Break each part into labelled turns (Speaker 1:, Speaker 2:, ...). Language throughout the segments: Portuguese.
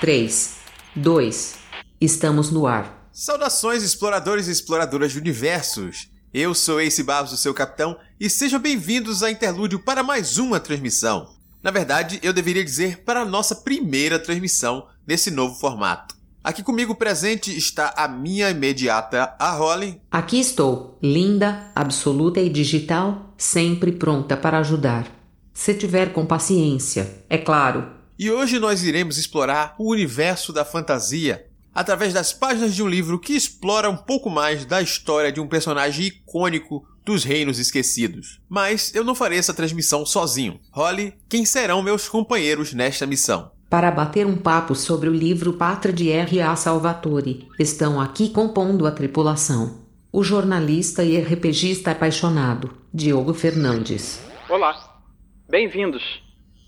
Speaker 1: 3, 2, estamos no ar.
Speaker 2: Saudações, exploradores e exploradoras de universos! Eu sou Ace Barros, o seu capitão, e sejam bem-vindos a Interlúdio para mais uma transmissão. Na verdade, eu deveria dizer para a nossa primeira transmissão nesse novo formato. Aqui comigo presente está a minha imediata, a Holly.
Speaker 1: Aqui estou, linda, absoluta e digital, sempre pronta para ajudar. Se tiver com paciência, é claro.
Speaker 2: E hoje nós iremos explorar o universo da fantasia através das páginas de um livro que explora um pouco mais da história de um personagem icônico dos Reinos Esquecidos. Mas eu não farei essa transmissão sozinho. Holly, quem serão meus companheiros nesta missão?
Speaker 1: Para bater um papo sobre o livro Pátria de R.A. Salvatore, estão aqui compondo a tripulação. O jornalista e RPGista apaixonado, Diogo Fernandes.
Speaker 3: Olá, bem-vindos.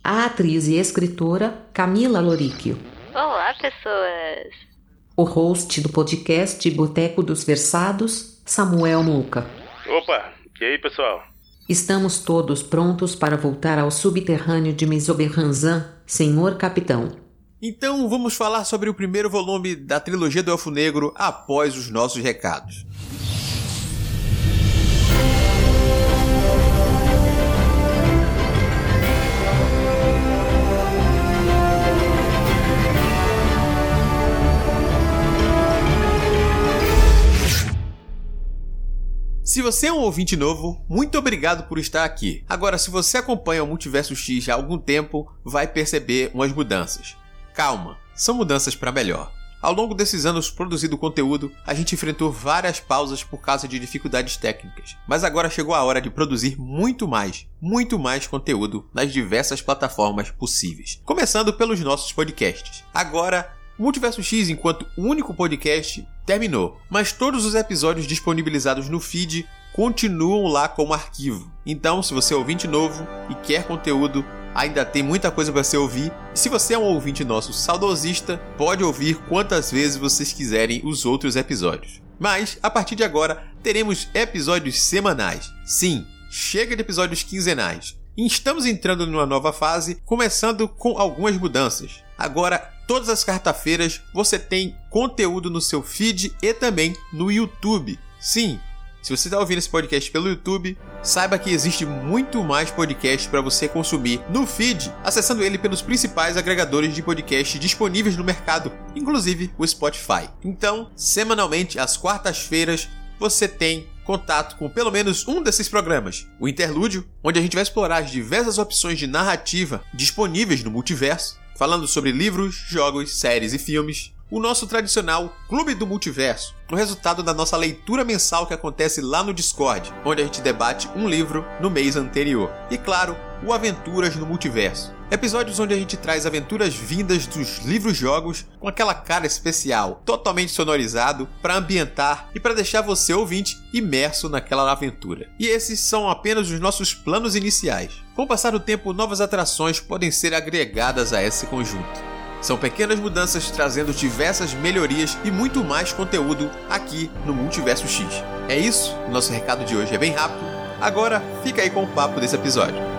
Speaker 1: A atriz e escritora, Camila Loríquio.
Speaker 4: Olá, pessoas.
Speaker 1: O host do podcast Boteco dos Versados, Samuel Muca.
Speaker 5: Opa, e aí, pessoal?
Speaker 1: Estamos todos prontos para voltar ao subterrâneo de Mesoberranzan Senhor Capitão.
Speaker 2: Então vamos falar sobre o primeiro volume da trilogia do Elfo Negro após os nossos recados. Se você é um ouvinte novo, muito obrigado por estar aqui. Agora, se você acompanha o Multiverso X há algum tempo, vai perceber umas mudanças. Calma, são mudanças para melhor. Ao longo desses anos produzindo conteúdo, a gente enfrentou várias pausas por causa de dificuldades técnicas, mas agora chegou a hora de produzir muito mais, muito mais conteúdo nas diversas plataformas possíveis. Começando pelos nossos podcasts. Agora, o Multiverso X, enquanto único podcast, terminou, mas todos os episódios disponibilizados no feed continuam lá como arquivo. Então, se você é ouvinte novo e quer conteúdo, ainda tem muita coisa para você ouvir. E se você é um ouvinte nosso saudosista, pode ouvir quantas vezes vocês quiserem os outros episódios. Mas, a partir de agora, teremos episódios semanais. Sim, chega de episódios quinzenais. E estamos entrando numa nova fase, começando com algumas mudanças. Agora, todas as quarta-feiras você tem conteúdo no seu feed e também no YouTube. Sim, se você está ouvindo esse podcast pelo YouTube, saiba que existe muito mais podcast para você consumir no feed, acessando ele pelos principais agregadores de podcast disponíveis no mercado, inclusive o Spotify. Então, semanalmente, às quartas-feiras, você tem contato com pelo menos um desses programas. O Interlúdio, onde a gente vai explorar as diversas opções de narrativa disponíveis no multiverso, falando sobre livros, jogos, séries e filmes. O nosso tradicional Clube do Multiverso, o resultado da nossa leitura mensal que acontece lá no Discord, onde a gente debate um livro no mês anterior. E claro, o Aventuras no Multiverso. Episódios onde a gente traz aventuras vindas dos livros-jogos com aquela cara especial, totalmente sonorizado, para ambientar e para deixar você ouvinte imerso naquela aventura. E esses são apenas os nossos planos iniciais. Com o passar do tempo, novas atrações podem ser agregadas a esse conjunto. São pequenas mudanças trazendo diversas melhorias e muito mais conteúdo aqui no Multiverso X. É isso, nosso recado de hoje é bem rápido. Agora, fica aí com o papo desse episódio.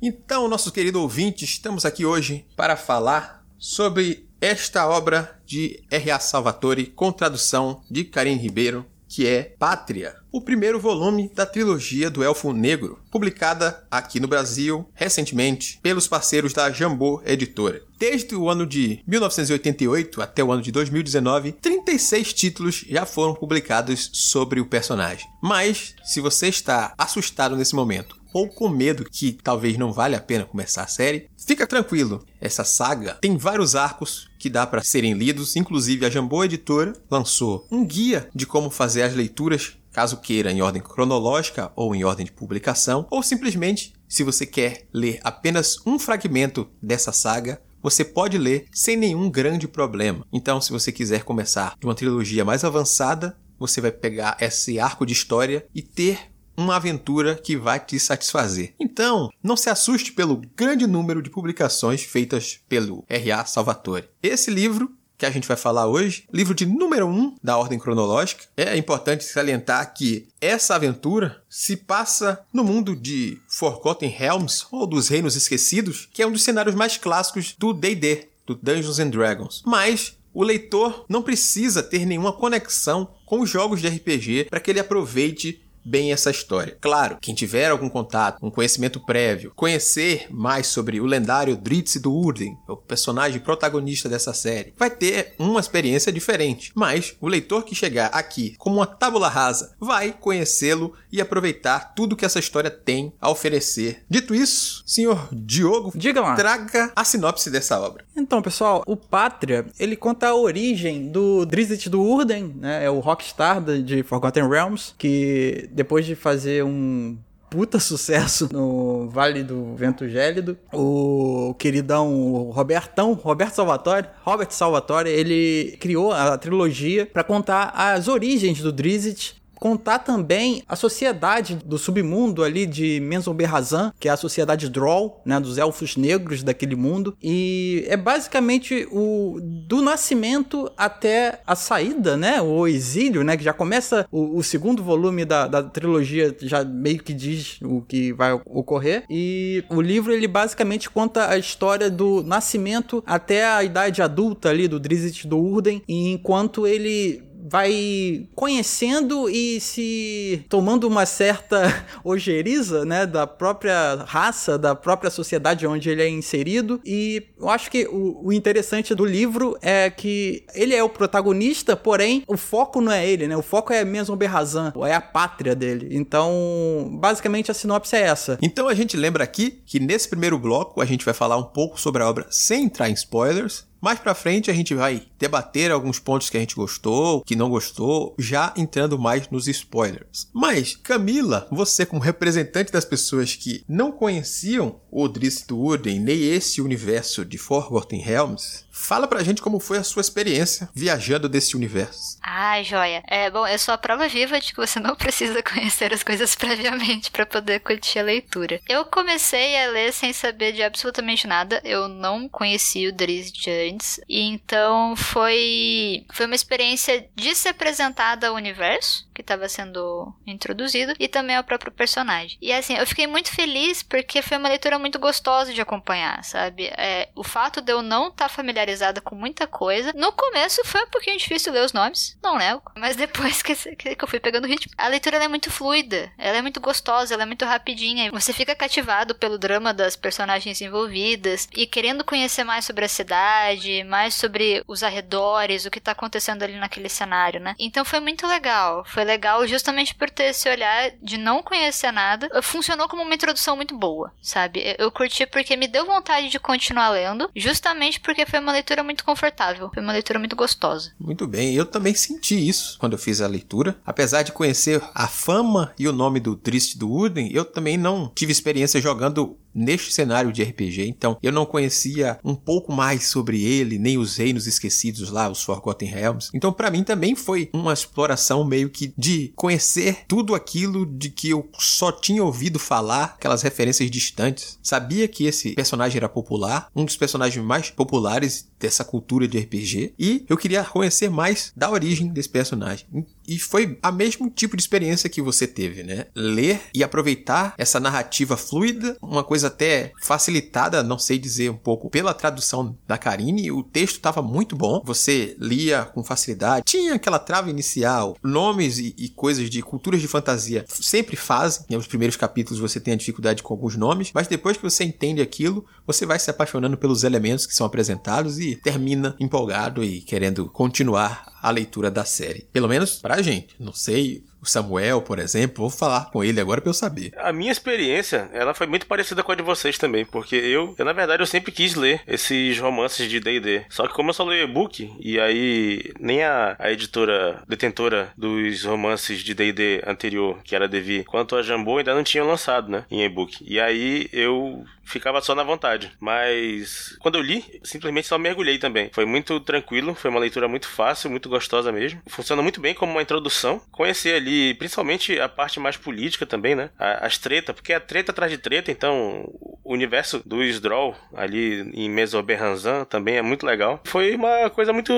Speaker 2: Então, nosso querido ouvinte, estamos aqui hoje para falar sobre esta obra de R.A. Salvatore com tradução de Karim Ribeiro, que é Pátria, o primeiro volume da trilogia do Elfo Negro, publicada aqui no Brasil recentemente pelos parceiros da Jambô Editora. Desde o ano de 1988 até o ano de 2019, 36 títulos já foram publicados sobre o personagem. Mas, se você está assustado nesse momento ou com medo que talvez não vale a pena começar a série, fica tranquilo. Essa saga tem vários arcos que dá para serem lidos, inclusive a Jambô Editora lançou um guia de como fazer as leituras caso queira em ordem cronológica ou em ordem de publicação, ou simplesmente, se você quer ler apenas um fragmento dessa saga, você pode ler sem nenhum grande problema. Então, se você quiser começar de uma trilogia mais avançada, você vai pegar esse arco de história e ter uma aventura que vai te satisfazer. Então, não se assuste pelo grande número de publicações feitas pelo R.A. Salvatore. Esse livro que a gente vai falar hoje, livro de número 1 um da ordem cronológica. É importante salientar que essa aventura se passa no mundo de Forgotten Realms, ou dos Reinos Esquecidos, que é um dos cenários mais clássicos do D&D, do Dungeons and Dragons. Mas o leitor não precisa ter nenhuma conexão com os jogos de RPG para que ele aproveite bem essa história. Claro, quem tiver algum contato, um conhecimento prévio, conhecer mais sobre o lendário Dritz do Urden, o personagem protagonista dessa série, vai ter uma experiência diferente. Mas o leitor que chegar aqui como uma tábula rasa vai conhecê-lo e aproveitar tudo que essa história tem a oferecer. Dito isso, senhor Diogo,
Speaker 6: Diga lá.
Speaker 2: traga a sinopse dessa obra.
Speaker 6: Então, pessoal, o Pátria, ele conta a origem do Drizzt do Urden, né? É o rockstar de Forgotten Realms, que depois de fazer um puta sucesso no Vale do Vento Gélido. O queridão Robertão, Roberto Salvatore, Robert Salvatore, ele criou a trilogia para contar as origens do Drizzt contar também a sociedade do submundo ali de Menzoberranzan, que é a sociedade Droll, né, dos elfos negros daquele mundo, e é basicamente o do nascimento até a saída, né, o exílio, né, que já começa o, o segundo volume da, da trilogia já meio que diz o que vai ocorrer, e o livro ele basicamente conta a história do nascimento até a idade adulta ali do Drizzt do Urden, e enquanto ele vai conhecendo e se tomando uma certa ojeriza, né, da própria raça, da própria sociedade onde ele é inserido. E eu acho que o, o interessante do livro é que ele é o protagonista, porém o foco não é ele, né? O foco é mesmo Berrazan, é a pátria dele. Então, basicamente a sinopse é essa.
Speaker 2: Então a gente lembra aqui que nesse primeiro bloco a gente vai falar um pouco sobre a obra sem entrar em spoilers. Mais pra frente a gente vai debater alguns pontos que a gente gostou, que não gostou, já entrando mais nos spoilers. Mas, Camila, você como representante das pessoas que não conheciam o Drizzt Urden, nem esse universo de Forgotten Realms, fala pra gente como foi a sua experiência viajando desse universo.
Speaker 4: Ah, joia. É, bom, eu sou a prova viva de que você não precisa conhecer as coisas previamente para poder curtir a leitura. Eu comecei a ler sem saber de absolutamente nada. Eu não conhecia o Drizzt antes. E então foi foi uma experiência de se apresentada ao universo que estava sendo introduzido e também ao próprio personagem. E assim, eu fiquei muito feliz porque foi uma leitura muito gostosa de acompanhar, sabe? É, o fato de eu não estar tá familiarizada com muita coisa, no começo foi um pouquinho difícil ler os nomes, não nego, mas depois que, que, eu fui pegando o ritmo, a leitura é muito fluida, ela é muito gostosa, ela é muito rapidinha, você fica cativado pelo drama das personagens envolvidas e querendo conhecer mais sobre a cidade, mais sobre os arredores, o que tá acontecendo ali naquele cenário, né? Então foi muito legal, foi legal justamente por ter esse olhar de não conhecer nada, funcionou como uma introdução muito boa, sabe? Eu curti porque me deu vontade de continuar lendo, justamente porque foi uma leitura muito confortável, foi uma leitura muito gostosa.
Speaker 2: Muito bem, eu também senti isso quando eu fiz a leitura. Apesar de conhecer a fama e o nome do Triste do Urden, eu também não tive experiência jogando neste cenário de RPG. Então, eu não conhecia um pouco mais sobre ele, nem os reinos esquecidos lá, os Forgotten Realms. Então, para mim também foi uma exploração meio que de conhecer tudo aquilo de que eu só tinha ouvido falar, aquelas referências distantes. Sabia que esse personagem era popular, um dos personagens mais populares dessa cultura de RPG, e eu queria conhecer mais da origem desse personagem. E foi a mesmo tipo de experiência que você teve, né? Ler e aproveitar essa narrativa fluida, uma coisa até facilitada, não sei dizer um pouco, pela tradução da Karine. O texto estava muito bom, você lia com facilidade. Tinha aquela trava inicial, nomes e, e coisas de culturas de fantasia sempre fazem. Nos primeiros capítulos você tem a dificuldade com alguns nomes, mas depois que você entende aquilo, você vai se apaixonando pelos elementos que são apresentados e termina empolgado e querendo continuar a leitura da série. Pelo menos pra gente. Não sei o Samuel, por exemplo, vou falar com ele agora para eu saber.
Speaker 5: A minha experiência, ela foi muito parecida com a de vocês também, porque eu, eu na verdade, eu sempre quis ler esses romances de D&D. Só que como eu só leio e-book, e aí nem a, a editora detentora dos romances de D&D anterior, que era a Devi, quanto a Jambô ainda não tinham lançado, né, em e-book. E aí eu ficava só na vontade. Mas quando eu li, simplesmente só mergulhei também. Foi muito tranquilo, foi uma leitura muito fácil, muito gostosa mesmo. Funciona muito bem como uma introdução. Conhecer ali principalmente a parte mais política também, né? As treta, porque é treta atrás de treta, então o universo do Sdrall, ali em Mesoberranzan, também é muito legal. Foi uma coisa muito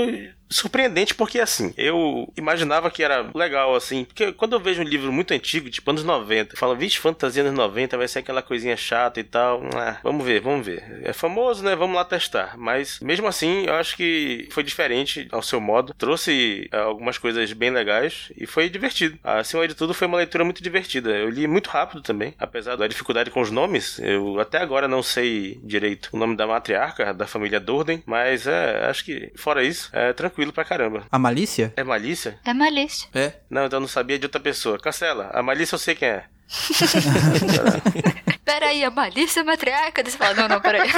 Speaker 5: surpreendente porque assim, eu imaginava que era legal assim, porque quando eu vejo um livro muito antigo, tipo anos 90, fala, vixe, fantasia anos 90, vai ser aquela coisinha chata e tal. Ah, vamos ver, vamos ver. É famoso, né? Vamos lá testar. Mas mesmo assim, eu acho que foi diferente ao seu modo. Trouxe uh, algumas coisas bem legais e foi divertido. Acima de tudo, foi uma leitura muito divertida. Eu li muito rápido também, apesar da dificuldade com os nomes. Eu até agora não sei direito o nome da matriarca da família Durden, mas é, acho que fora isso, é tranquilo tranquilo pra caramba.
Speaker 6: A malícia?
Speaker 5: É malícia?
Speaker 4: É malícia.
Speaker 5: É? Não, então eu não sabia de outra pessoa. Cancela. A malícia eu sei quem é.
Speaker 4: peraí, a malícia matriarca? Você fala, não, não, peraí.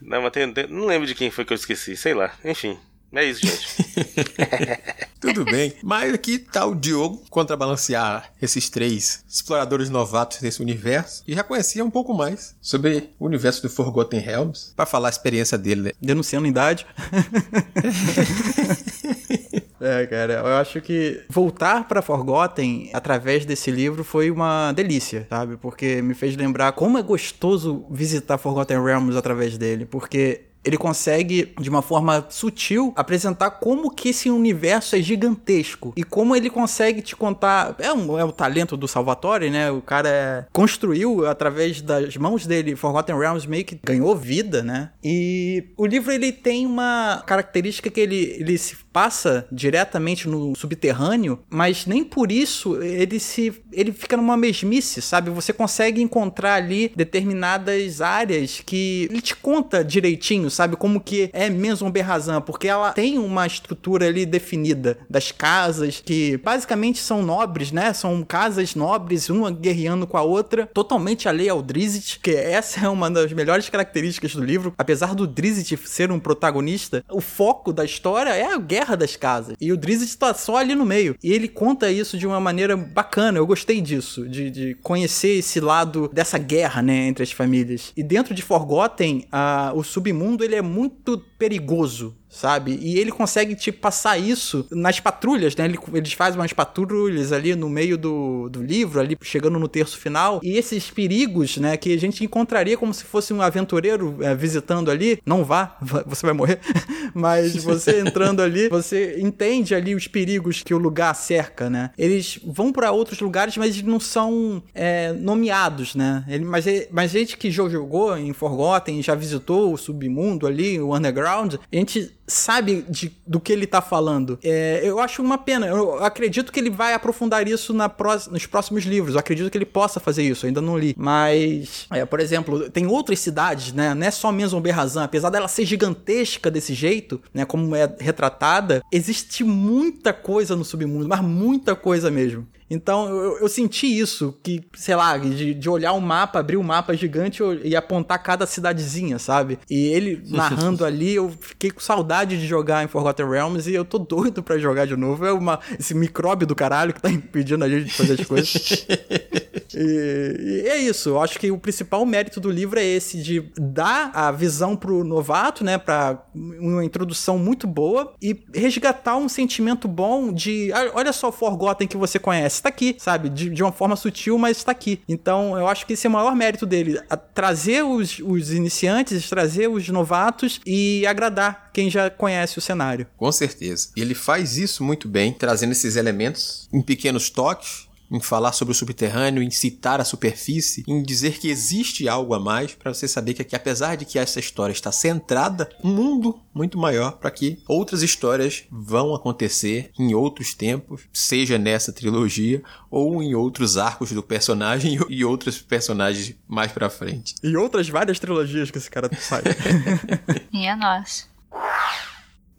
Speaker 5: não, mas tem, tem, não lembro de quem foi que eu esqueci, sei lá. Enfim. É isso, gente.
Speaker 2: Tudo bem. Mas aqui tá o Diogo contrabalancear esses três exploradores novatos desse universo e já conhecia um pouco mais sobre o universo do Forgotten Realms para falar a experiência dele. Né?
Speaker 6: Denunciando idade. É, cara, eu acho que voltar para Forgotten através desse livro foi uma delícia, sabe? Porque me fez lembrar como é gostoso visitar Forgotten Realms através dele, porque ele consegue, de uma forma sutil, apresentar como que esse universo é gigantesco e como ele consegue te contar. É, um, é o talento do Salvatore, né? O cara construiu através das mãos dele Forgotten Realms meio que ganhou vida, né? E o livro ele tem uma característica que ele, ele se passa diretamente no subterrâneo, mas nem por isso ele se ele fica numa mesmice, sabe? Você consegue encontrar ali determinadas áreas que ele te conta direitinho, sabe? Como que é mesmo Berrazan, porque ela tem uma estrutura ali definida das casas que basicamente são nobres, né? São casas nobres, uma guerreando com a outra, totalmente alheia ao Drizzt, que essa é uma das melhores características do livro. Apesar do Drizzt ser um protagonista, o foco da história é a guerra das casas. E o Drizzt está só ali no meio. E ele conta isso de uma maneira bacana. Eu gostei disso, de, de conhecer esse lado dessa guerra, né, entre as famílias. E dentro de Forgotten, uh, o submundo ele é muito perigoso sabe? E ele consegue te tipo, passar isso nas patrulhas, né? Ele, eles fazem umas patrulhas ali no meio do, do livro, ali chegando no terço final. E esses perigos, né? Que a gente encontraria como se fosse um aventureiro é, visitando ali. Não vá, você vai morrer. Mas você entrando ali, você entende ali os perigos que o lugar cerca, né? Eles vão para outros lugares, mas eles não são é, nomeados, né? Ele, mas, mas gente que jogou em Forgotten, já visitou o submundo ali, o underground, a gente sabe de, do que ele tá falando. É, eu acho uma pena. Eu acredito que ele vai aprofundar isso na nos próximos livros. Eu acredito que ele possa fazer isso. Eu ainda não li. Mas, é, por exemplo, tem outras cidades, né? Não é só mesmo Berrazan. Apesar dela ser gigantesca desse jeito, né? Como é retratada, existe muita coisa no submundo, mas muita coisa mesmo. Então eu, eu, senti isso, que, sei lá, de, de olhar o um mapa, abrir o um mapa gigante e apontar cada cidadezinha, sabe? E ele narrando ali, eu fiquei com saudade de jogar em Forgotten Realms e eu tô doido para jogar de novo. É uma, esse micróbio do caralho que tá impedindo a gente de fazer as coisas. e, e, é isso, eu acho que o principal mérito do livro é esse, de dar a visão pro novato, né? Pra uma introdução muito boa e resgatar um sentimento bom de. Olha só o Forgotten que você conhece está aqui, sabe? De, de uma forma sutil, mas está aqui. Então, eu acho que esse é o maior mérito dele. trazer os, os iniciantes, trazer os novatos e agradar quem já conhece o cenário.
Speaker 2: Com certeza. Ele faz isso muito bem, trazendo esses elementos em pequenos toques em falar sobre o subterrâneo, em citar a superfície, em dizer que existe algo a mais para você saber que aqui, apesar de que essa história está centrada, um mundo muito maior para que outras histórias vão acontecer em outros tempos, seja nessa trilogia ou em outros arcos do personagem e outros personagens mais para frente.
Speaker 6: E outras várias trilogias que esse cara sai.
Speaker 4: e é nós.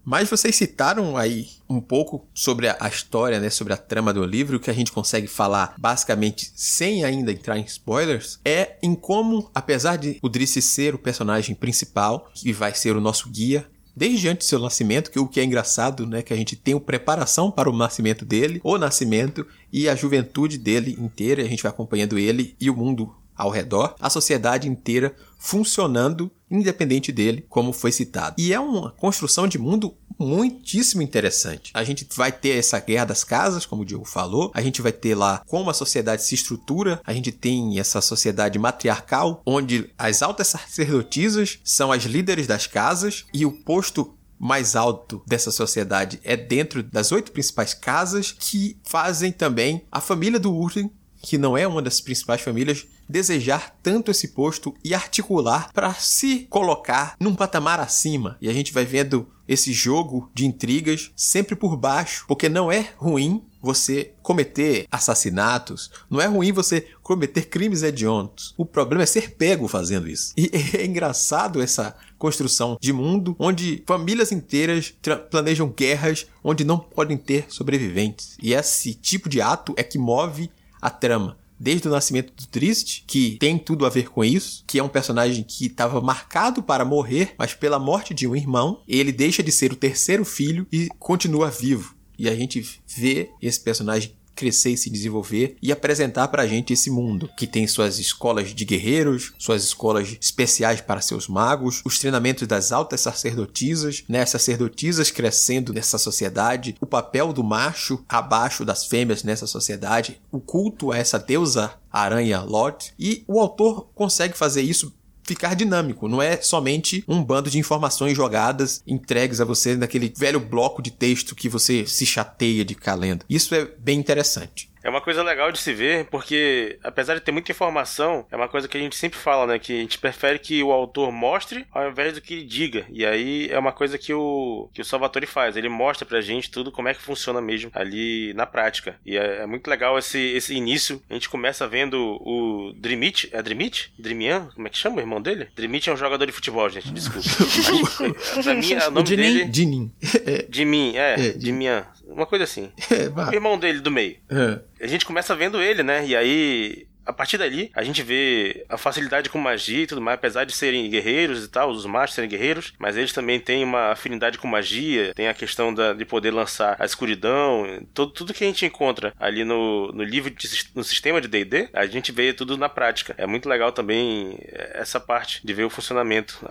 Speaker 2: Mas vocês citaram aí um pouco sobre a, história, né, sobre a trama do livro, o que a gente consegue falar basicamente sem ainda entrar em spoilers, é em como, apesar de o Driss ser o personagem principal, que vai ser o nosso guia, desde antes do seu nascimento, que o que é engraçado, né, que a gente tem o preparação para o nascimento dele, o nascimento e a juventude dele inteira, a gente vai acompanhando ele e o mundo ao redor, a sociedade inteira funcionando independente dele, como foi citado. E é uma construção de mundo muitíssimo interessante. A gente vai ter essa guerra das casas, como o Diogo falou, a gente vai ter lá como a sociedade se estrutura, a gente tem essa sociedade matriarcal, onde as altas sacerdotisas são as líderes das casas e o posto mais alto dessa sociedade é dentro das oito principais casas que fazem também a família do Urden, que não é uma das principais famílias, desejar tanto esse posto e articular para se colocar num patamar acima. E a gente vai vendo esse jogo de intrigas sempre por baixo, porque não é ruim você cometer assassinatos, não é ruim você cometer crimes hediondos. O problema é ser pego fazendo isso. E é engraçado essa construção de mundo onde famílias inteiras planejam guerras onde não podem ter sobreviventes. E esse tipo de ato é que move a trama desde o nascimento do Triste, que tem tudo a ver com isso, que é um personagem que estava marcado para morrer, mas pela morte de um irmão, ele deixa de ser o terceiro filho e continua vivo. E a gente vê esse personagem crescer e se desenvolver e apresentar pra gente esse mundo, que tem suas escolas de guerreiros, suas escolas especiais para seus magos, os treinamentos das altas sacerdotisas, né, sacerdotisas crescendo nessa sociedade, o papel do macho abaixo das fêmeas nessa sociedade, o culto a essa deusa aranha Lot, e o autor consegue fazer isso ficar dinâmico, não é somente um bando de informações jogadas, entregues a você naquele velho bloco de texto que você se chateia de ficar. Isso é bem interessante.
Speaker 5: É uma coisa legal de se ver, porque apesar de ter muita informação, é uma coisa que a gente sempre fala, né? Que a gente prefere que o autor mostre ao invés do que ele diga. E aí é uma coisa que o, que o Salvatore faz. Ele mostra pra gente tudo como é que funciona mesmo ali na prática. E é, é muito legal esse, esse início. A gente começa vendo o Dreamit. É Dreamit? Dreamian? Como é que chama o irmão dele? Dreamit é um jogador de futebol, gente. Desculpa. pra mim, o nome o dele.
Speaker 2: Dinin.
Speaker 5: Jimin, é. é Jimian. Uma coisa assim. É, o irmão dele do meio. É. A gente começa vendo ele, né? E aí a partir dali, a gente vê a facilidade com magia e tudo mais, apesar de serem guerreiros e tal, os machos serem guerreiros, mas eles também têm uma afinidade com magia, tem a questão da, de poder lançar a escuridão, tudo, tudo que a gente encontra ali no, no livro, de, no sistema de D&D, a gente vê tudo na prática. É muito legal também é, essa parte de ver o funcionamento.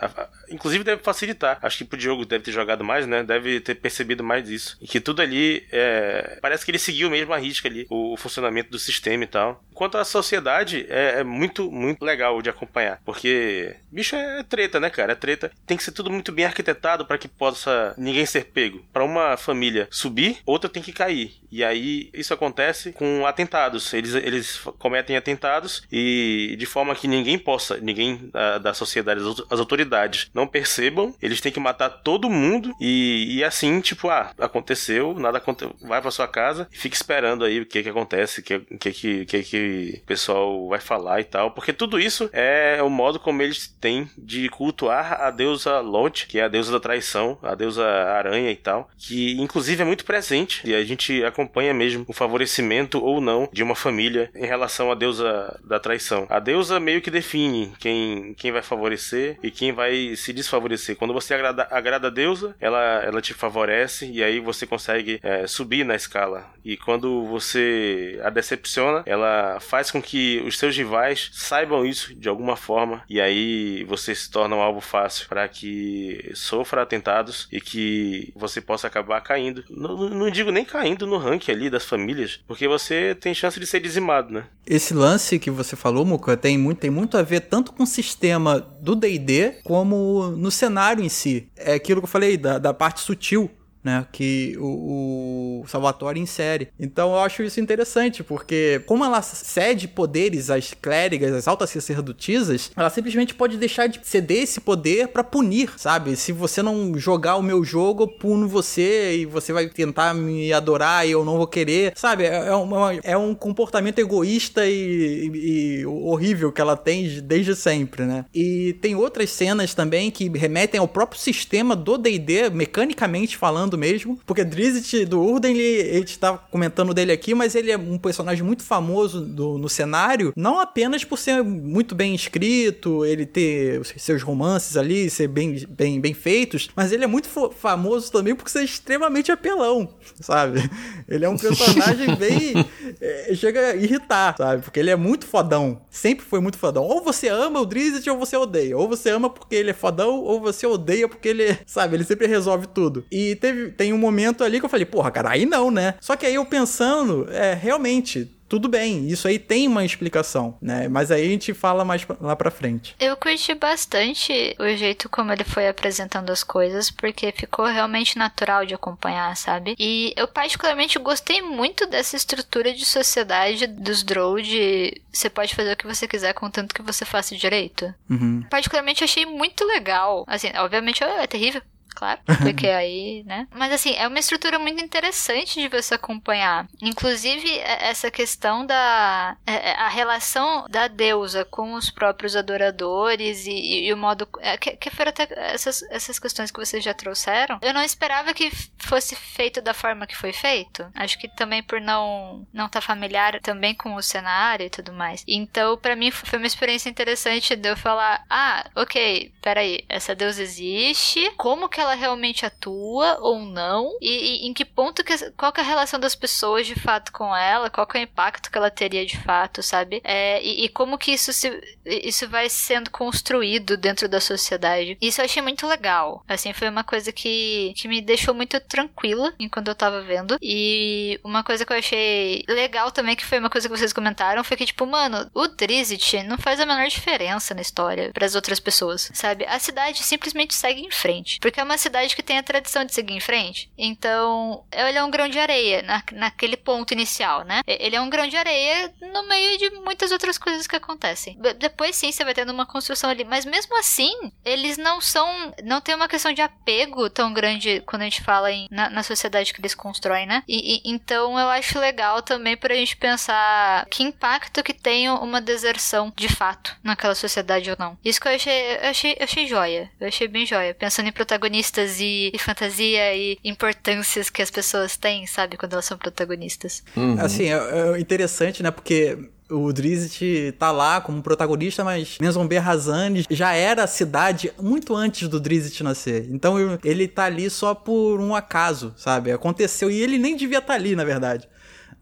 Speaker 5: Inclusive deve facilitar. Acho que pro Diogo deve ter jogado mais, né? Deve ter percebido mais isso. E que tudo ali, é... parece que ele seguiu mesmo a risca ali, o, o funcionamento do sistema e tal. Quanto à sociedade verdade, é, é, muito, muito legal de acompanhar. Porque bicho é treta, né, cara? É treta. Tem que ser tudo muito bem arquitetado para que possa ninguém ser pego. Para uma família subir, outra tem que cair. E aí isso acontece com atentados. Eles, eles cometem atentados e de forma que ninguém possa, ninguém da, da sociedade, as autoridades não percebam, eles têm que matar todo mundo e, e assim, tipo, ah, aconteceu, nada aconteceu, vai para sua casa e fica esperando aí o que que acontece, o que que, que, que, que o pessoal pessoal vai falar e tal, porque tudo isso é o modo como eles têm de cultuar a deusa Lot, que é a deusa da traição, a deusa aranha e tal, que inclusive é muito presente e a gente acompanha mesmo o favorecimento ou não de uma família em relação à deusa da traição. A deusa meio que define quem, quem vai favorecer e quem vai se desfavorecer. Quando você agrada, agrada a deusa, ela, ela te favorece e aí você consegue é, subir na escala. E quando você a decepciona, ela faz com que os seus rivais saibam isso de alguma forma e aí você se torna um alvo fácil para que sofra atentados e que você possa acabar caindo. Não, não digo nem caindo no ranking ali das famílias, porque você tem chance de ser dizimado, né?
Speaker 6: Esse lance que você falou, Muka, tem muito, tem muito a ver tanto com o sistema do D&D como no cenário em si. É aquilo que eu falei da, da parte sutil né, que o, o, Salvatore insere. Então eu acho isso interessante, porque como ela cede poderes às clérigas, às altas sacerdotisas, ela simplesmente pode deixar de ceder esse poder para punir, sabe? Se você não jogar o meu jogo, eu puno você e você vai tentar me adorar e eu não vou querer, sabe? É, é uma, é um comportamento egoísta e, e, e horrível que ela tem desde sempre, né? E tem outras cenas também que remetem ao próprio sistema do D&D, mecanicamente falando, mesmo, porque Drizzt do Urden, ele, a gente tá comentando dele aqui, mas ele é um personagem muito famoso do, no cenário, não apenas por ser muito bem escrito, ele ter seus romances ali, ser bem, bem, bem feitos, mas ele é muito famoso também por ser extremamente apelão, sabe? Ele é um personagem bem. É, chega a irritar, sabe? Porque ele é muito fodão. Sempre foi muito fodão. Ou você ama o Drizzt ou você odeia. Ou você ama porque ele é fodão, ou você odeia porque ele, sabe, ele sempre resolve tudo. E teve, tem um momento ali que eu falei, porra, cara, aí não, né? Só que aí eu pensando, é, realmente, tudo bem, isso aí tem uma explicação, né? Mas aí a gente fala mais lá pra frente.
Speaker 4: Eu curti bastante o jeito como ele foi apresentando as coisas, porque ficou realmente natural de acompanhar, sabe? E eu particularmente gostei muito dessa estrutura de sociedade dos Drow de você pode fazer o que você quiser contanto que você faça direito.
Speaker 6: Uhum.
Speaker 4: Particularmente achei muito legal. Assim, obviamente é terrível, claro, porque aí, né? Mas assim, é uma estrutura muito interessante de você acompanhar. Inclusive, é, essa questão da é, é, a relação da deusa com os próprios adoradores e, e o modo. Que, que foram até essas, essas questões que vocês já trouxeram. Eu não esperava que fosse feito da forma que foi feito. Acho que também por não não estar tá familiar também com o cenário e tudo mais. Então, para mim, foi uma experiência interessante de eu falar: ah, ok, peraí, essa deusa existe, como que ela ela realmente atua ou não e, e em que ponto que qual que é a relação das pessoas de fato com ela, qual que é o impacto que ela teria de fato, sabe? É, e, e, como que isso se isso vai sendo construído dentro da sociedade. Isso eu achei muito legal. Assim, foi uma coisa que, que me deixou muito tranquila enquanto eu tava vendo. E uma coisa que eu achei legal também, que foi uma coisa que vocês comentaram, foi que, tipo, mano, o Drizzt não faz a menor diferença na história para as outras pessoas, sabe? A cidade simplesmente segue em frente. Porque é uma cidade que tem a tradição de seguir em frente. Então, ele é um grão de areia na, naquele ponto inicial, né? Ele é um grão de areia no meio de muitas outras coisas que acontecem. Depois sim, você vai tendo uma construção ali, mas mesmo assim, eles não são, não tem uma questão de apego tão grande quando a gente fala em, na, na sociedade que eles constroem, né? E, e, então eu acho legal também pra gente pensar que impacto que tem uma deserção de fato naquela sociedade ou não. Isso que eu achei, eu achei, eu achei joia. Eu achei bem joia. Pensando em protagonistas protagonistas e, e, fantasia e importâncias que as pessoas têm, sabe, quando elas são protagonistas.
Speaker 6: Uhum. Assim, é, é interessante, né, porque o Drizzt tá lá como protagonista, mas Menzombe Razane já era a cidade muito antes do Drizzt nascer. Então ele tá ali só por um acaso, sabe? Aconteceu e ele nem devia estar tá ali, na verdade.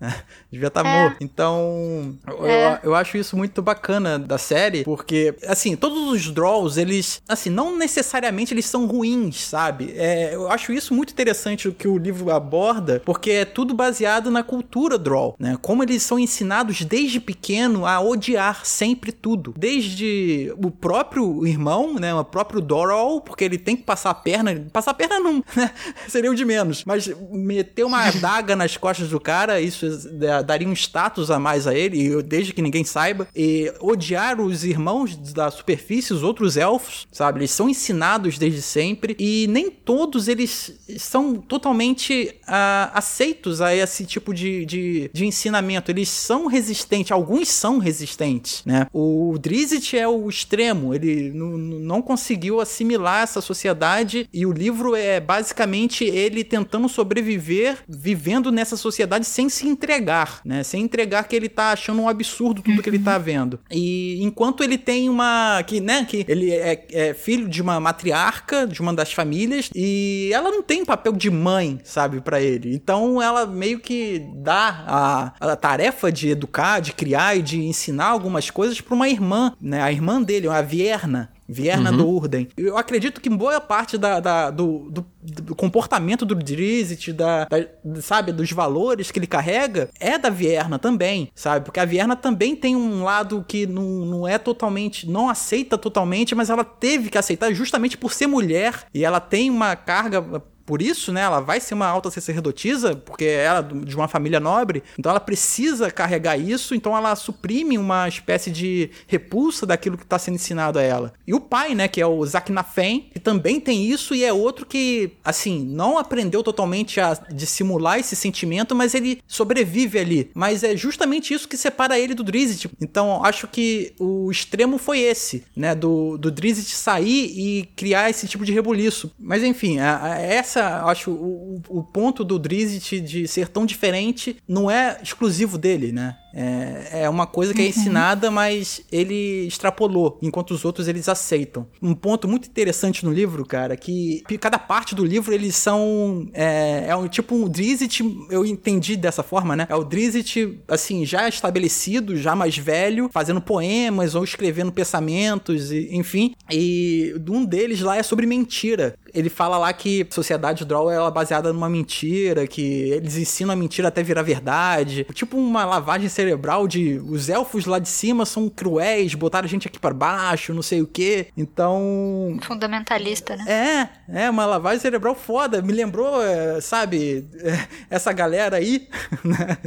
Speaker 6: Devia estar tá é. morto. Então, é. eu, eu acho isso muito bacana da série, porque, assim, todos os draws, eles, assim, não necessariamente eles são ruins, sabe? É, eu acho isso muito interessante o que o livro aborda, porque é tudo baseado na cultura draw, né? Como eles são ensinados desde pequeno a odiar sempre tudo. Desde o próprio irmão, né? O próprio Doral, porque ele tem que passar a perna. Passar a perna não, né? Seria o de menos. Mas meter uma adaga nas costas do cara, isso daria um status a mais a ele, desde que ninguém saiba. E odiar os irmãos da superfície, os outros elfos, sabe? Eles são ensinados desde sempre. E nem todos eles são totalmente uh, aceitos a esse tipo de, de, de, ensinamento. Eles são resistentes, alguns são resistentes, né? O Drizzt é o extremo, ele não conseguiu assimilar essa sociedade e o livro é basicamente ele tentando sobreviver, vivendo nessa sociedade sem se entregar, né? Sem entregar que ele tá achando um absurdo tudo que ele tá vendo. E enquanto ele tem uma. que, né? Que ele é, é filho de uma matriarca, de uma das famílias, e ela não tem papel de mãe, sabe, para ele. Então ela meio que dá a, a, tarefa de educar, de criar e de ensinar algumas coisas para uma irmã, né? A irmã dele, a Vierna. Vierna uhum. do Urden. Eu acredito que boa parte da, da do, do, do, comportamento do Drizzt, da, da, sabe, dos valores que ele carrega, é da Vierna também, sabe? Porque a Vierna também tem um lado que não, não é totalmente, não aceita totalmente, mas ela teve que aceitar justamente por ser mulher e ela tem uma carga por isso, né, ela vai ser uma alta sacerdotisa, porque ela é de uma família nobre, então ela precisa carregar isso, então ela suprime uma espécie de repulsa daquilo que está sendo ensinado a ela. E o pai, né, que é o Zaknafen, que também tem isso e é outro que, assim, não aprendeu totalmente a dissimular esse sentimento, mas ele sobrevive ali. Mas é justamente isso que separa ele do Drizzt. Então, acho que o extremo foi esse, né, do, do Drizzt sair e criar esse tipo de rebuliço. Mas enfim, essa essa, acho, o, o ponto do Drizzt de ser tão diferente não é exclusivo dele, né? É, é uma coisa que é uhum. ensinada, mas ele extrapolou, enquanto os outros eles aceitam. Um ponto muito interessante no livro, cara, que cada parte do livro eles são. É, é um tipo um Drizzt, eu entendi dessa forma, né? É o Drizzt, assim, já estabelecido, já mais velho, fazendo poemas ou escrevendo pensamentos, e, enfim. E um deles lá é sobre mentira ele fala lá que a sociedade Drow é baseada numa mentira, que eles ensinam a mentira até virar verdade. Tipo uma lavagem cerebral de os elfos lá de cima são cruéis, botaram a gente aqui para baixo, não sei o que. Então.
Speaker 4: Fundamentalista, né?
Speaker 6: É, é, uma lavagem cerebral foda. Me lembrou, é, sabe, é, essa galera aí, né?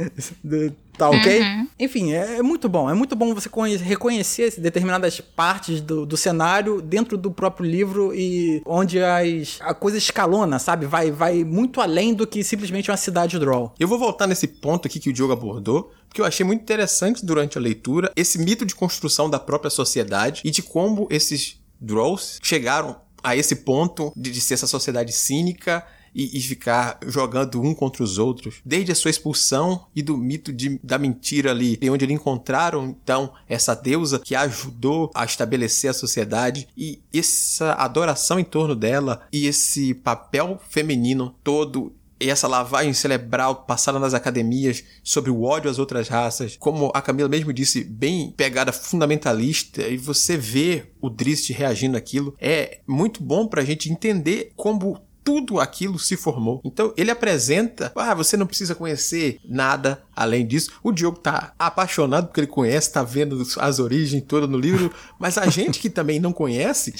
Speaker 6: Tá ok? Uhum. Enfim, é, é, muito bom. É muito bom você reconhecer determinadas partes do, do cenário dentro do próprio livro e onde as, a coisa escalona, sabe? Vai, vai muito além do que simplesmente uma cidade draw.
Speaker 2: Eu vou voltar nesse ponto aqui que o Diogo abordou, porque eu achei muito interessante durante a leitura esse mito de construção da própria sociedade e de como esses draws chegaram a esse ponto de, de ser essa sociedade cínica e, e, ficar jogando um contra os outros, desde a sua expulsão e do mito de, da mentira ali, de onde eles encontraram então essa deusa que ajudou a estabelecer a sociedade e essa adoração em torno dela e esse papel feminino todo e essa lavagem cerebral passada nas academias sobre o ódio às outras raças, como a Camila mesmo disse, bem pegada fundamentalista, e você vê o Drist reagindo àquilo, é muito bom pra gente entender como tudo aquilo se formou. Então ele apresenta, ah, você não precisa conhecer nada além disso. O Diogo tá apaixonado porque ele conhece, tá vendo as origens todas no livro, mas a gente que também não conhece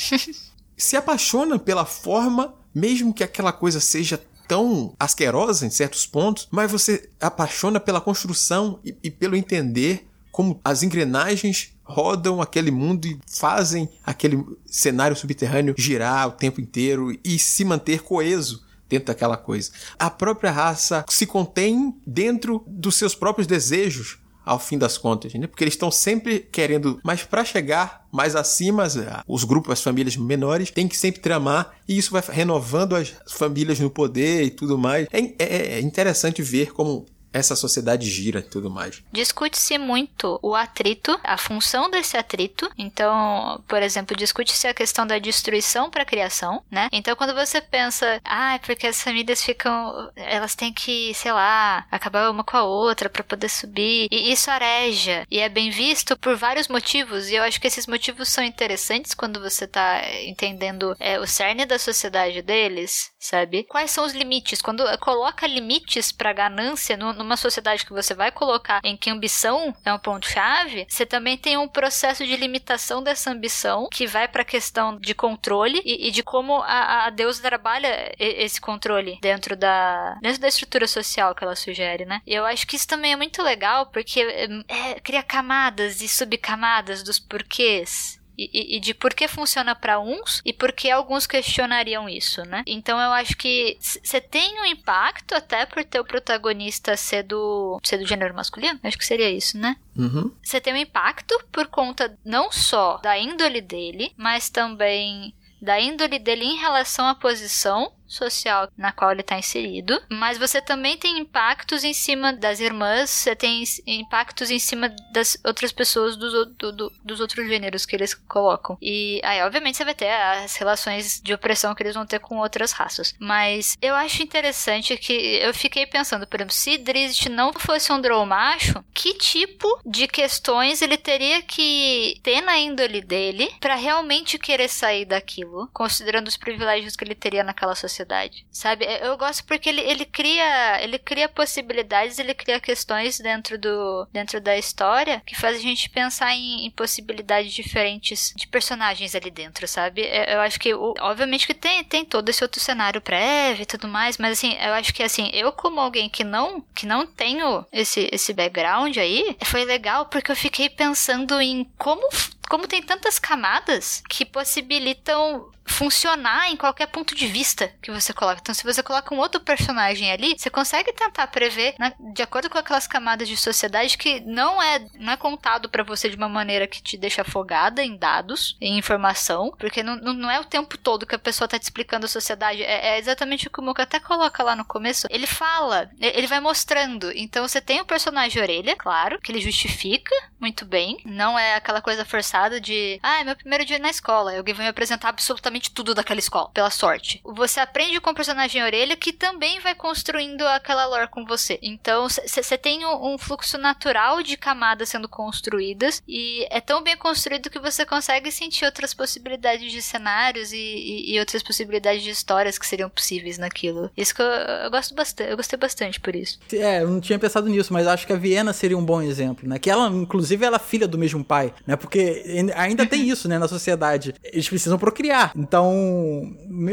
Speaker 2: se apaixona pela forma, mesmo que aquela coisa seja tão asquerosa em certos pontos, mas você apaixona pela construção e, e pelo entender como as engrenagens rodam aquele mundo e fazem aquele cenário subterrâneo girar o tempo inteiro e se manter coeso dentro daquela coisa. A própria raça se contém dentro dos seus próprios desejos ao fim das contas, né? Porque eles estão sempre querendo, mas para chegar mais acima, os grupos, as famílias menores, tem que sempre tramar e isso vai renovando as famílias no poder e tudo mais. É, é, é interessante ver como essa sociedade gira e tudo mais.
Speaker 4: Discute-se muito o atrito, a função desse atrito. Então, por exemplo, discute-se a questão da destruição para a criação, né? Então, quando você pensa, ah, é porque as famílias ficam, elas têm que, sei lá, acabar uma com a outra para poder subir, e isso areja e é bem visto por vários motivos. E eu acho que esses motivos são interessantes quando você tá entendendo é, o cerne da sociedade deles, sabe? Quais são os limites? Quando coloca limites para ganância numa sociedade que você vai colocar em que ambição é um ponto-chave, você também tem um processo de limitação dessa ambição que vai para a questão de controle e, e de como a, a deusa trabalha esse controle dentro da, dentro da estrutura social que ela sugere, né? E eu acho que isso também é muito legal porque é, é, cria camadas e subcamadas dos porquês e, e, de por que funciona para uns e por que alguns questionariam isso, né? Então eu acho que você tem um impacto até por ter o protagonista ser do, ser do gênero masculino, acho que seria isso, né? Você uhum. tem um impacto por conta não só da índole dele, mas também da índole dele em relação à posição social na qual ele está inserido, mas você também tem impactos em cima das irmãs, você tem impactos em cima das outras pessoas dos, do, do, dos outros gêneros que eles colocam. E aí, obviamente, você vai ter as relações de opressão que eles vão ter com outras raças. Mas eu acho interessante que eu fiquei pensando, por exemplo, se Drizzt não fosse um Drow macho, que tipo de questões ele teria que ter na índole dele para realmente querer sair daquilo, considerando os privilégios que ele teria naquela sociedade? Sociedade, sabe? Eu gosto porque ele, ele cria ele cria possibilidades, ele cria questões dentro do dentro da história que faz a gente pensar em, em possibilidades diferentes de personagens ali dentro, sabe? Eu, eu acho que obviamente que tem tem todo esse outro cenário prévio e tudo mais, mas assim, eu acho que assim, eu como alguém que não que não tenho esse esse background aí, foi legal porque eu fiquei pensando em como como tem tantas camadas que possibilitam funcionar em qualquer ponto de vista que você coloca. Então, se você coloca um outro personagem ali, você consegue tentar prever, né, de acordo com aquelas camadas de sociedade, que não é, não é contado para você de uma maneira que te deixa afogada em dados, em informação, porque não, não é o tempo todo que a pessoa tá te explicando a sociedade. É, é exatamente o que o Moka até coloca lá no começo. Ele fala, ele vai mostrando. Então, você tem o personagem orelha, claro, que ele justifica muito bem. Não é aquela coisa forçada de, ah, é meu primeiro dia na escola, alguém vai me apresentar absolutamente absolutamente tudo daquela escola, pela sorte. Você aprende com o personagem orelha que também vai construindo aquela lore com você. Então, você tem um, um, fluxo natural de camadas sendo construídas e é tão bem construído que você consegue sentir outras possibilidades de cenários e, e, e outras possibilidades de histórias que seriam possíveis naquilo. Isso que eu, eu, gosto bastante, eu gostei bastante por isso.
Speaker 6: É, eu não tinha pensado nisso, mas acho que a Viena seria um bom exemplo, né? Que ela, inclusive, ela é filha do mesmo pai, né? Porque ainda tem isso, né, na sociedade. Eles precisam procriar. Então,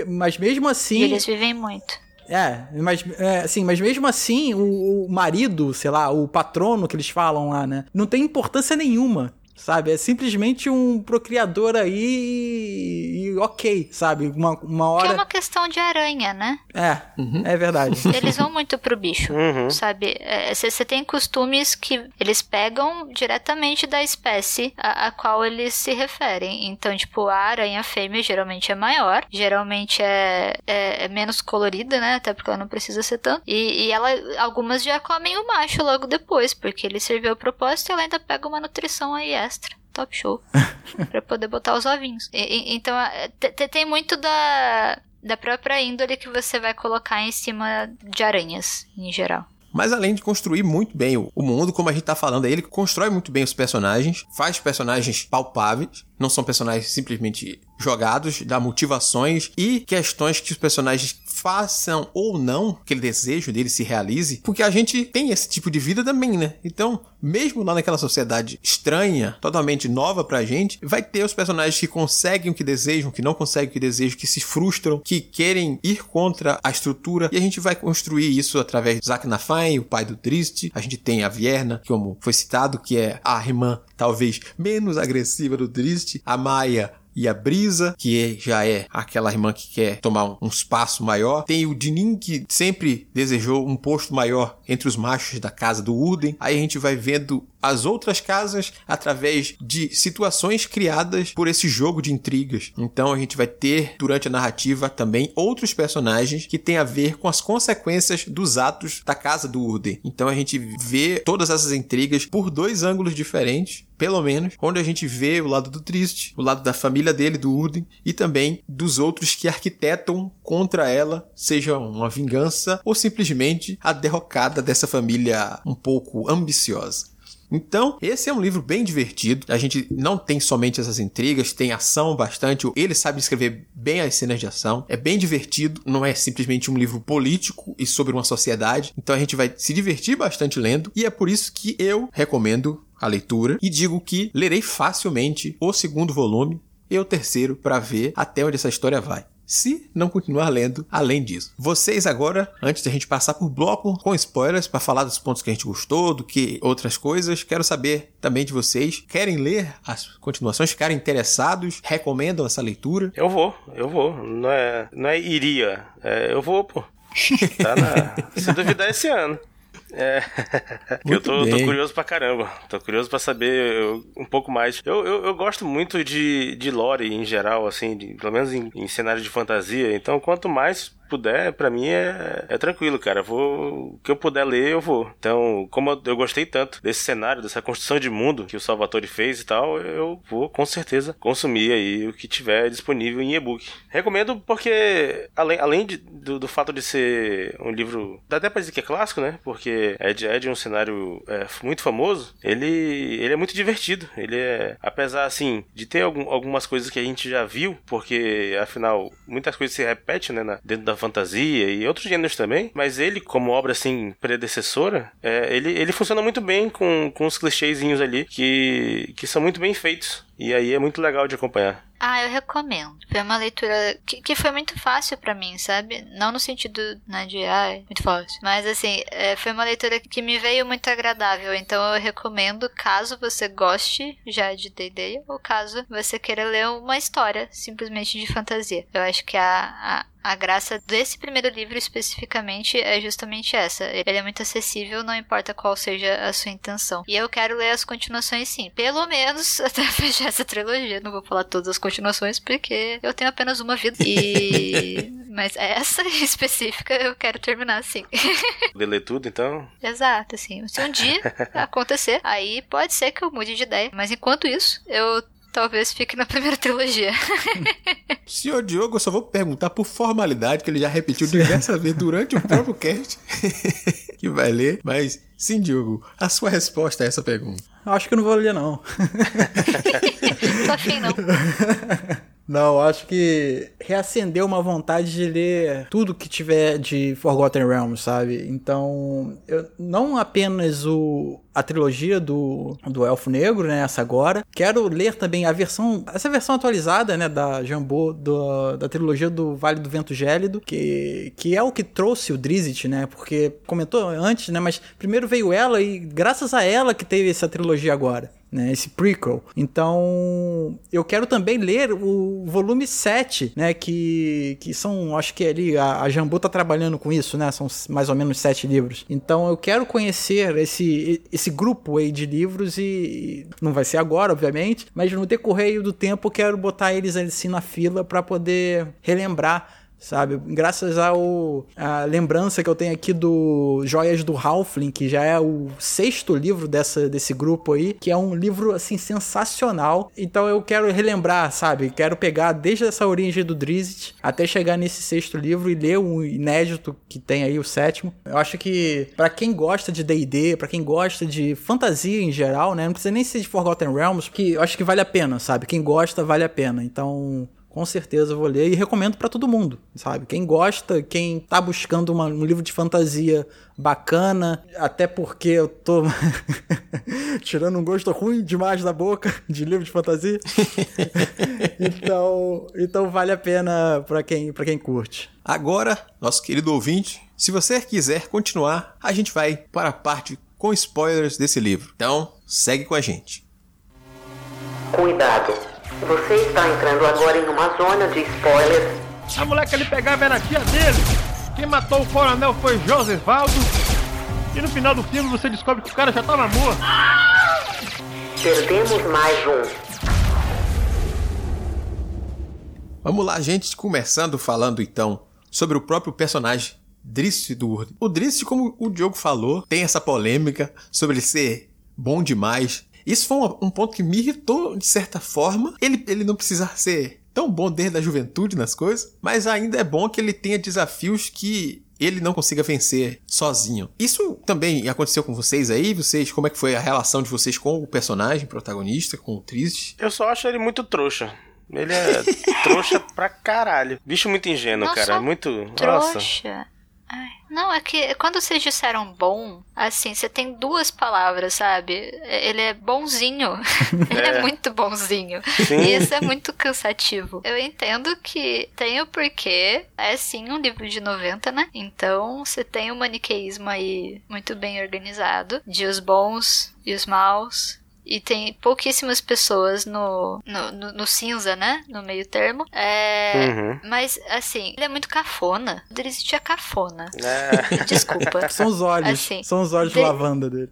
Speaker 6: mas mesmo assim.
Speaker 4: E eles vivem muito.
Speaker 6: É, mas é, assim, mas mesmo assim, o, o, marido, sei lá, o patrono que eles falam lá, né? Não tem importância nenhuma sabe? É simplesmente um procriador aí e, ok, sabe? Uma, uma hora...
Speaker 4: Que é uma questão de aranha, né?
Speaker 6: É, uhum. é verdade.
Speaker 4: Eles vão muito pro bicho, uhum. sabe? Você é, tem costumes que eles pegam diretamente da espécie a, a, qual eles se referem. Então, tipo, a aranha fêmea geralmente é maior, geralmente é, é, é menos colorida, né? Até porque ela não precisa ser tanto. E, e ela, algumas já comem o macho logo depois, porque ele serviu o propósito e ela ainda pega uma nutrição aí extra. Top show. para poder botar os ovinhos. E, e, então, é, tem muito da, da própria índole que você vai colocar em cima de aranhas, em geral.
Speaker 2: Mas além de construir muito bem o mundo, como a gente tá falando aí, ele constrói muito bem os personagens, faz personagens palpáveis, não são personagens simplesmente jogados, dá motivações e questões que os personagens façam ou não aquele desejo dele se realize, porque a gente tem esse tipo de vida também, né? Então, mesmo lá naquela sociedade estranha, totalmente nova pra gente, vai ter os personagens que conseguem o que desejam, que não conseguem o que desejam, que se frustram, que querem ir contra a estrutura, e a gente vai construir isso através de Zack Nafine, o pai do Triste. A gente tem a Vierna, como foi citado, que é a irmã talvez menos agressiva do Triste, a Maia e a Brisa, que já é aquela irmã que quer tomar um espaço maior. Tem o Dinin, que sempre desejou um posto maior entre os machos da casa do Urden. Aí a gente vai vendo as outras casas através de situações criadas por esse jogo de intrigas. Então a gente vai ter durante a narrativa também outros personagens que têm a ver com as consequências dos atos da casa do Urden. Então a gente vê todas essas intrigas por dois ângulos diferentes pelo menos, onde a gente vê o lado do triste, o lado da família dele, do Urden, e também dos outros que arquitetam contra ela, seja uma vingança ou simplesmente a derrocada dessa família um pouco ambiciosa. Então, esse é um livro bem divertido. A gente não tem somente essas intrigas, tem ação bastante. Ele sabe escrever bem as cenas de ação. É bem divertido, não é simplesmente um livro político e sobre uma sociedade. Então a gente vai se divertir bastante lendo e é por isso que eu recomendo a leitura e digo que lerei facilmente o segundo volume e o terceiro para ver até onde essa história vai se não continuar lendo além disso. Vocês agora, antes da gente passar por bloco com spoilers para falar dos pontos que a gente gostou, do que outras coisas, quero saber também de vocês, querem ler as continuações, ficarem interessados, recomendam essa leitura?
Speaker 5: Eu vou, eu vou. Não é, não é iria, é, eu vou, pô. Tá na, se duvidar esse ano. É. eu tô, tô, curioso pra caramba. Tô curioso pra saber um pouco mais. Eu, eu, eu, gosto muito de, de lore em geral, assim, de, pelo menos em, em cenário de fantasia. Então, quanto mais puder, para mim é, é tranquilo, cara. Vou, o que eu puder ler, eu vou. Então, como eu, eu, gostei tanto desse cenário, dessa construção de mundo que o Salvatore fez e tal, eu vou com certeza consumir aí o que tiver disponível em e-book. Recomendo porque, além, além de, do, do, fato de ser um livro, dá até pra dizer que é clássico, né? Porque é de, é de um cenário é, muito famoso, ele, ele é muito divertido. Ele é, apesar, assim, de ter algum, algumas coisas que a gente já viu, porque, afinal, muitas coisas se repetem, né, na, dentro da fantasia e outros gêneros também, mas ele, como obra assim, predecessora, é, ele, ele funciona muito bem com, com os clichêzinhos ali que, que são muito bem feitos. E aí é muito legal de acompanhar.
Speaker 4: Ah, eu recomendo. Foi uma leitura que, que foi muito fácil para mim, sabe? Não no sentido né, de, ah, muito fácil. Mas assim, é, foi uma leitura que me veio muito agradável. Então eu recomendo, caso você goste já de D&D, ou caso você queira ler uma história simplesmente de fantasia. Eu acho que a, a a graça desse primeiro livro especificamente é justamente essa. Ele é muito acessível, não importa qual seja a sua intenção. E eu quero ler as continuações sim. Pelo menos até fechar essa trilogia. Não vou falar todas as continuações porque eu tenho apenas uma vida. E. Mas essa específica eu quero terminar sim.
Speaker 5: Ler tudo então?
Speaker 4: Exato, assim. Se um dia acontecer, aí pode ser que eu mude de ideia. Mas enquanto isso, eu talvez fique na primeira trilogia.
Speaker 2: Senhor Diogo, eu só vou perguntar por formalidade, que ele já repetiu diversas vezes durante o próprio cast, que vai ler. Mas, sim, Diogo, a sua resposta a essa pergunta.
Speaker 6: Acho que eu não vou ler, não.
Speaker 4: Tô afim, não.
Speaker 6: Não, acho que reacendeu uma vontade de ler tudo que tiver de Forgotten Realms, sabe? Então, eu, não apenas o, a trilogia do, do Elfo Negro, né? Essa agora. Quero ler também a versão, essa versão atualizada, né? Da Jambô, da trilogia do Vale do Vento Gélido, que, que é o que trouxe o Drizzt, né? Porque comentou antes, né? Mas primeiro veio ela e graças a ela que teve essa trilogia agora né, esse prequel. Então, eu quero também ler o volume 7, né, que, que são, acho que ali, a, a Jambu tá trabalhando com isso, né, são mais ou menos sete livros. Então, eu quero conhecer esse, esse grupo aí de livros e não vai ser agora, obviamente, mas no decorrer do tempo eu quero botar eles assim na fila para poder relembrar sabe? Graças ao a lembrança que eu tenho aqui do Joias do Halfling, que já é o sexto livro dessa, desse grupo aí, que é um livro assim sensacional. Então eu quero relembrar, sabe? Quero pegar desde essa origem do Drizzt até chegar nesse sexto livro e ler o inédito que tem aí o sétimo. Eu acho que para quem gosta de D&D, para quem gosta de fantasia em geral, né? Não precisa nem ser de Forgotten Realms, que eu acho que vale a pena, sabe? Quem gosta vale a pena. Então, com certeza vou ler e recomendo para todo mundo, sabe? Quem gosta, quem tá buscando uma, um livro de fantasia bacana, até porque eu tô tirando um gosto ruim demais da boca de livro de fantasia. então, então vale a pena para quem, pra quem curte.
Speaker 2: Agora, nosso querido ouvinte, se você quiser continuar, a gente vai para a parte com spoilers desse livro. Então, segue com a gente.
Speaker 1: Cuidado! Você está entrando agora em uma zona de spoilers.
Speaker 7: A mulher que ele pegava era a tia dele. Quem matou o coronel foi Josevaldo. E no final do filme você descobre que o cara já estava morto.
Speaker 1: Perdemos mais um.
Speaker 2: Vamos lá, gente, começando falando então sobre o próprio personagem Drizzt Durd. O Drizzt, como o Diogo falou, tem essa polêmica sobre ele ser bom demais. Isso foi um, um ponto que me irritou de certa forma. Ele, ele não precisa ser tão bom desde a juventude nas coisas, mas ainda é bom que ele tenha desafios que ele não consiga vencer sozinho. Isso também aconteceu com vocês aí? Vocês, como é que foi a relação de vocês com o personagem protagonista, com o Triste?
Speaker 5: Eu só acho ele muito trouxa. Ele é trouxa pra caralho. Bicho muito ingênuo,
Speaker 4: Não
Speaker 5: cara.
Speaker 4: só
Speaker 5: Muito. Nossa.
Speaker 4: Trouxa. Ai, Não, é que quando vocês disseram bom, assim, você tem duas palavras, sabe? Ele é bonzinho. Ele é.
Speaker 5: É.
Speaker 4: muito bonzinho.
Speaker 5: Sim.
Speaker 4: E isso é muito cansativo. Eu entendo que tem o porquê. É sim um livro de 90, né? Então você tem o maniqueísmo aí muito bem organizado de os bons e os maus. E tem pouquíssimas pessoas no, no, no- no cinza, né? No meio termo. É,
Speaker 5: Uhum.
Speaker 4: Mas, assim, ele é muito cafona. O Drizzt é cafona.
Speaker 5: É.
Speaker 4: Desculpa.
Speaker 6: São os olhos,
Speaker 4: Assim,
Speaker 6: são os olhos de
Speaker 4: de-
Speaker 6: lavanda dele.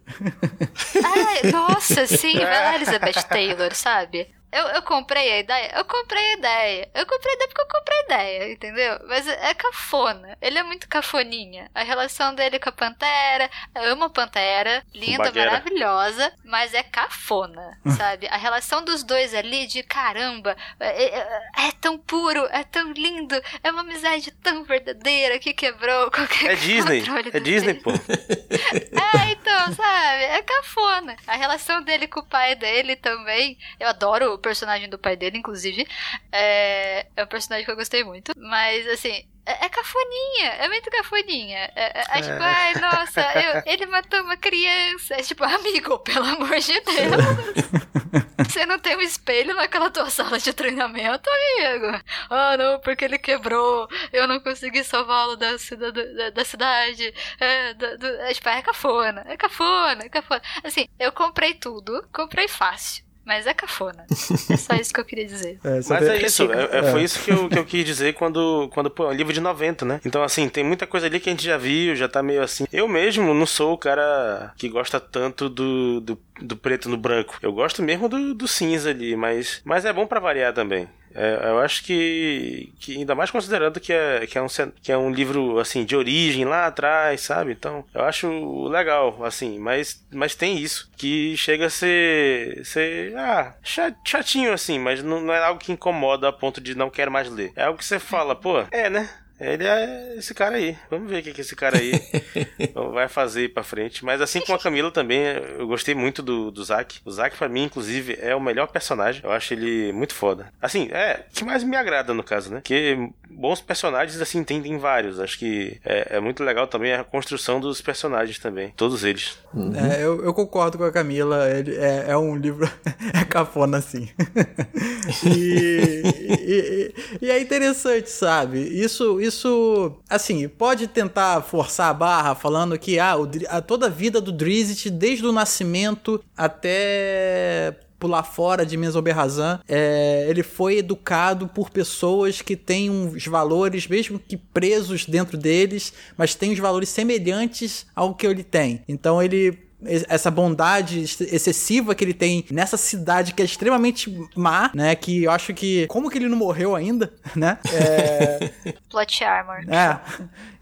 Speaker 4: Ai, nossa, sim, vai lá, Elizabeth Taylor, sabe? Eu, eu comprei a ideia, eu comprei a ideia. Eu comprei a ideia porque eu comprei a ideia, entendeu? Mas é cafona. Ele é muito cafoninha. A relação dele com a Pantera, eu amo a Pantera, linda,
Speaker 5: Bagueira.
Speaker 4: maravilhosa, mas é cafona, sabe? A relação dos dois ali de caramba, é, é- é tão puro, é tão lindo, é uma amizade tão verdadeira que quebrou qualquer
Speaker 5: É Disney. É Disney, pô.
Speaker 4: É cafona. A relação dele com o pai dele também. Eu adoro o personagem do pai dele, inclusive. É, é um personagem que eu gostei muito. Mas, assim. É, é cafoninha, é muito cafoninha. É, é, é tipo, ai, nossa, eu- ele matou uma criança. É tipo, amigo, pelo amor de Deus. Você não tem um espelho naquela tua sala de treinamento, amigo? Ah, não, porque ele quebrou. Eu não consegui salvá-lo da, cida- da, da cidade. É, da, do, é, tipo, é cafona. É cafona, é cafona. Assim, eu comprei tudo. Comprei fácil. Mas é cafona. É só isso que eu queria dizer.
Speaker 6: É,
Speaker 5: Mas
Speaker 6: tem-
Speaker 5: é isso, é, é, foi isso que eu, que eu quis dizer quando, quando, pô, é um livro de 90, né? Então, assim, tem muita coisa ali que a gente já viu, já tá meio assim. Eu mesmo não sou o cara que gosta tanto do, do, do preto no branco. Eu gosto mesmo do, do cinza ali, mas, mas é bom pra variar também. É, eu acho que, que ainda mais considerando que é, que, é um, que é um livro assim de origem lá atrás, sabe? Então eu acho legal, assim, mas, mas tem isso que chega a ser, ser ah, cha- chatinho assim, mas não, não é algo que incomoda a ponto de não quero mais ler. É algo que você fala, pô, é né? Ele é esse cara aí. Vamos ver o que, que esse cara aí vai fazer pra frente. Mas assim como a Camila também, eu gostei muito do, do Zack. O Zack, pra mim, inclusive, é o melhor personagem. Eu acho ele muito foda. Assim, é, que mais me agrada no caso, né? Porque bons personagens, assim, tem, tem vários. Acho que é, é muito legal também a construção dos personagens também. Todos eles.
Speaker 6: É, eu, eu concordo com a Camila, ele é, é um livro. é cafona, assim. e, e, e é interessante, sabe? Isso, isso, assim, pode tentar forçar a barra falando que ah, o a, toda a vida do Drizzt, desde o nascimento até pular fora de Mesoberrazan, é, ele foi educado por pessoas que têm uns valores, mesmo que presos dentro deles, mas têm os valores semelhantes ao que ele tem. Então ele essa bondade excessiva que ele tem nessa cidade que é extremamente má, né? Que eu acho que. Como que ele não morreu ainda, né? É.
Speaker 4: Plot Armor.
Speaker 6: É.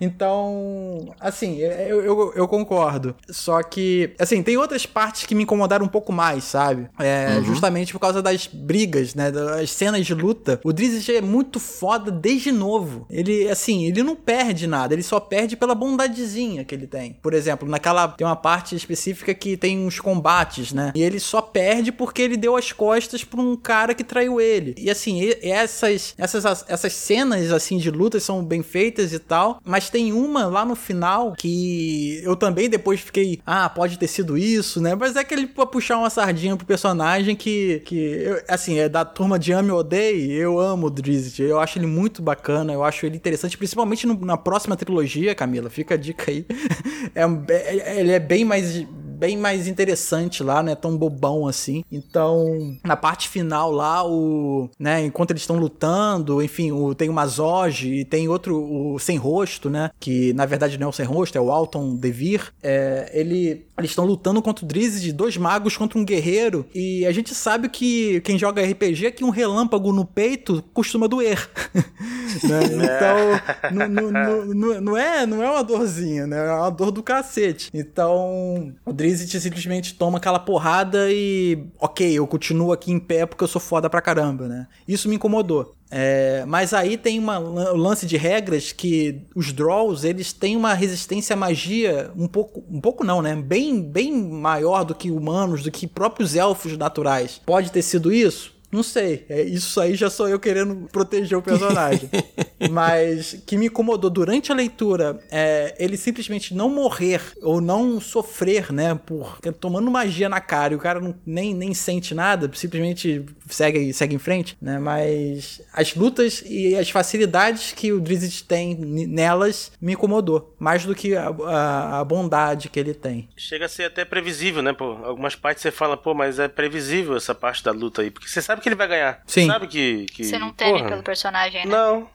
Speaker 6: Então, assim, eu, eu, eu concordo. Só que, assim, tem outras partes que me incomodaram um pouco mais, sabe? É, Justamente por causa das brigas, né? Das cenas de luta. O Drizzt é muito foda desde novo. Ele, assim, ele não perde nada. Ele só perde pela bondadezinha que ele tem. Por exemplo, naquela. Tem uma parte específica que tem uns combates, né? E ele só perde porque ele deu as costas pra um cara que traiu ele. E assim, essas, essas, essas cenas assim de lutas são bem feitas e tal, mas tem uma lá no final que eu também depois fiquei, ah, pode ter sido isso, né? Mas é aquele pra puxar uma sardinha pro personagem que, que eu- assim, é da turma de ame ou odeie, eu amo o Drizzt, eu acho ele muito bacana, eu acho ele interessante, principalmente no- na próxima trilogia, Camila, fica a dica aí. É, é- ele é bem mais bem mais interessante lá, não é tão bobão assim. Então, na parte final lá, o, né, enquanto eles estão lutando, enfim, o, tem o Mazog e tem outro, o Sem Rosto, né, que na verdade não é o Sem Rosto, é o Alton Devir. É, ele, eles estão lutando contra o Drizzt, dois magos contra um guerreiro, e a gente sabe que quem joga RPG é que um relâmpago no peito costuma doer. né? Então, não, não, não, não- não é, não é uma dorzinha, né? É uma dor do cacete. Então, o Drizzt simplesmente toma aquela porrada e, ok, eu continuo aqui em pé porque eu sou foda pra caramba, né? Isso me incomodou. É, mas aí tem um lance de regras que os Draws, eles têm uma resistência à magia um pouco, um pouco não, né? Bem, bem maior do que humanos, do que próprios elfos naturais. Pode ter sido isso? Não sei. É, isso aí já sou eu querendo proteger o personagem. Mas que me incomodou durante a leitura é ele simplesmente não morrer ou não sofrer, né? Por tomando magia na cara e o cara não, nem, nem sente nada, simplesmente segue, segue em frente, né? Mas as lutas e as facilidades que o Drizzt tem nelas me incomodou. Mais do que a, a, a bondade que ele tem.
Speaker 5: Chega a ser até previsível, né, pô? Algumas partes você fala, pô, mas é previsível essa parte da luta aí. Porque você sabe que ele vai ganhar.
Speaker 6: Sim.
Speaker 5: Sabe que. que
Speaker 4: Você não teme
Speaker 5: porra,
Speaker 4: pelo personagem, né?
Speaker 5: Não.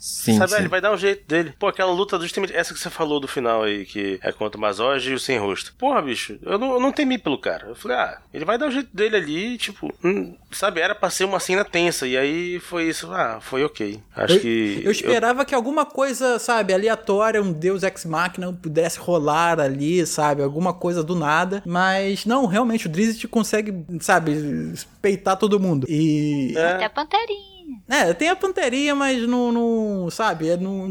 Speaker 2: Sim,
Speaker 5: sabe,
Speaker 2: sim.
Speaker 5: ele vai dar um jeito dele. Pô, aquela luta justamente essa que você falou do final aí, que é contra o Mazog e o Sem Rosto. Porra, bicho, eu não, eu não temi pelo cara. Eu falei, ah, ele vai dar o jeito dele ali, tipo, hum, sabe, era pra ser uma cena tensa. E aí foi isso, ah, foi ok. Acho
Speaker 6: eu,
Speaker 5: que.
Speaker 6: eu esperava que alguma coisa, sabe, aleatória, um Deus Ex Machina pudesse rolar ali, sabe, alguma coisa do nada. Mas não, realmente o Drizzt consegue, sabe, peitar todo mundo. E
Speaker 5: É.
Speaker 4: Até a Panterinha.
Speaker 6: É, tem a Panteria, mas não, não sabe, é não...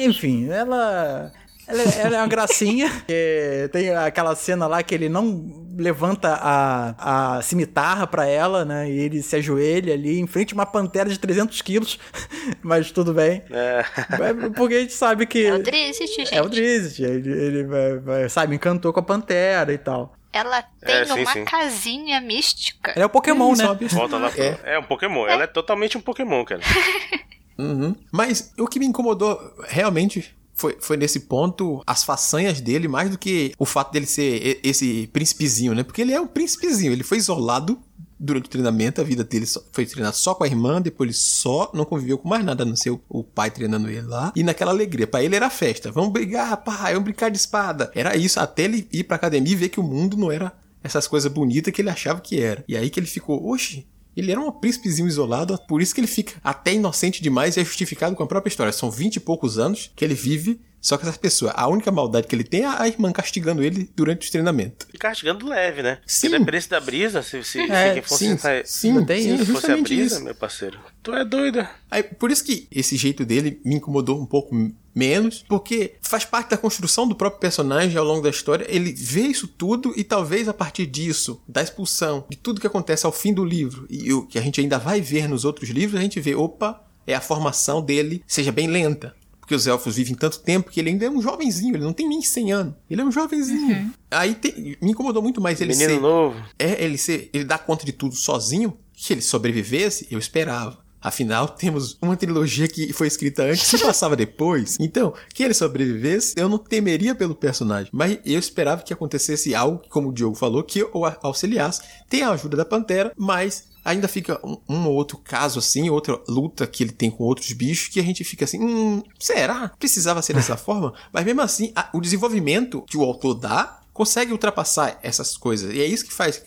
Speaker 6: Enfim, ela... Ela, é- ela é uma gracinha. que tem aquela cena lá que ele não levanta a, a cimitarra pra ela, né? E ele se ajoelha ali em frente a uma pantera de 300 quilos. Mas tudo bem.
Speaker 5: É.
Speaker 6: É Porque a gente sabe que...
Speaker 4: É o Drizzt, gente.
Speaker 6: É o Drizzt, ele, ele vai- vai- sabe, encantou com a Pantera e tal.
Speaker 4: Ela tem
Speaker 5: É, sim,
Speaker 4: uma
Speaker 5: sim.
Speaker 4: casinha mística.
Speaker 6: Ela é o Pokémon, né?
Speaker 5: Volta lá pro...
Speaker 2: É.
Speaker 5: É. um Pokémon. Ela é totalmente um Pokémon, cara.
Speaker 2: Uhum. Mas o que me incomodou realmente foi, foi nesse ponto as façanhas dele, mais do que o fato dele ser esse príncipezinho, né? Porque ele é um príncipezinho, ele foi isolado durante o treinamento, a vida dele foi treinar só com a irmã, depois ele só não conviveu com mais nada, a não ser o, pai treinando ele lá. E naquela alegria, pra ele era festa. Vamos brigar, pai, vamos brincar de espada. Era isso, até ele ir pra academia e ver que o mundo não era essas coisas bonitas que ele achava que era. E aí que ele ficou, oxe, ele era um príncipezinho isolado, por isso que ele fica até inocente demais e é justificado com a própria história. São vinte e poucos anos que ele vive só com essas pessoas. A única maldade que ele tem é a irmã castigando ele durante os treinamentos.
Speaker 5: E castigando leve, né?
Speaker 2: Sim.
Speaker 5: Se dependesse da brisa, se, se,
Speaker 6: É,
Speaker 5: se quem fosse
Speaker 2: sim,
Speaker 5: sentar-
Speaker 2: sim,
Speaker 6: tem
Speaker 2: sim,
Speaker 5: se fosse a brisa,
Speaker 2: isso.
Speaker 5: meu parceiro. Tu é doida.
Speaker 2: Aí, por isso que esse jeito dele me incomodou um pouco menos, porque faz parte da construção do próprio personagem ao longo da história. Ele vê isso tudo e talvez a partir disso, da expulsão, de tudo que acontece ao fim do livro e o que a gente ainda vai ver nos outros livros, a gente vê, opa, é a formação dele seja bem lenta. Porque os elfos vivem tanto tempo que ele ainda é um jovenzinho, ele não tem nem 100 anos. Ele é um jovenzinho. Aí tem- me incomodou muito mais ele
Speaker 5: Menino
Speaker 2: ser
Speaker 5: novo.
Speaker 2: é ele ser, ele dá conta de tudo sozinho, que ele sobrevivesse, eu esperava. Afinal, temos uma trilogia que foi escrita antes e passava depois. Então, que ele sobrevivesse, eu não temeria pelo personagem. Mas eu esperava que acontecesse algo, como o Diogo falou, que o auxiliasse. Tem a ajuda da Pantera, mas ainda fica um, um ou outro caso assim, outra luta que ele tem com outros bichos, que a gente fica assim, hum, será? Precisava ser dessa forma? Mas mesmo assim, a- o desenvolvimento que o autor dá consegue ultrapassar essas coisas. E é isso que faz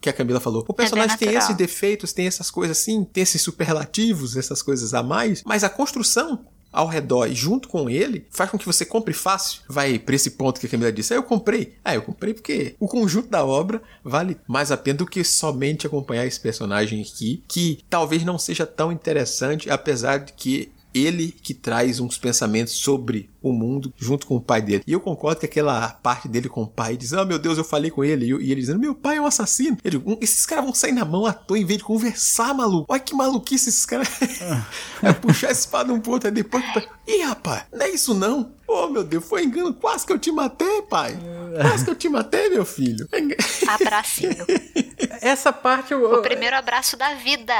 Speaker 2: que a Camila falou. O personagem tem
Speaker 4: natural.
Speaker 2: esses defeitos, tem essas coisas assim, tem esses superlativos, essas coisas a mais, mas a construção ao redor e junto com ele faz com que você compre fácil. Vai pra esse ponto que a Camila disse. Ah, eu comprei. Ah, eu comprei porque o conjunto da obra vale mais a pena do que somente acompanhar esse personagem aqui, que talvez não seja tão interessante, apesar de que ele que traz uns pensamentos sobre o mundo junto com o pai dele. E eu concordo que aquela parte dele com o pai diz: Ah, meu Deus, eu falei com ele. E, eu- e ele dizendo: Meu pai é um assassino. Eu digo: "Hum, Esses caras vão sair na mão à toa em vez de conversar, maluco. Olha que maluquice esses caras. é puxar a espada um outro, aí depois. Ih, rapaz, não é isso não. Oh, meu Deus, foi engano. Quase que eu te matei, pai. Quase que eu te matei, meu filho.
Speaker 4: Abracinho.
Speaker 6: Essa parte eu.
Speaker 4: O primeiro abraço da vida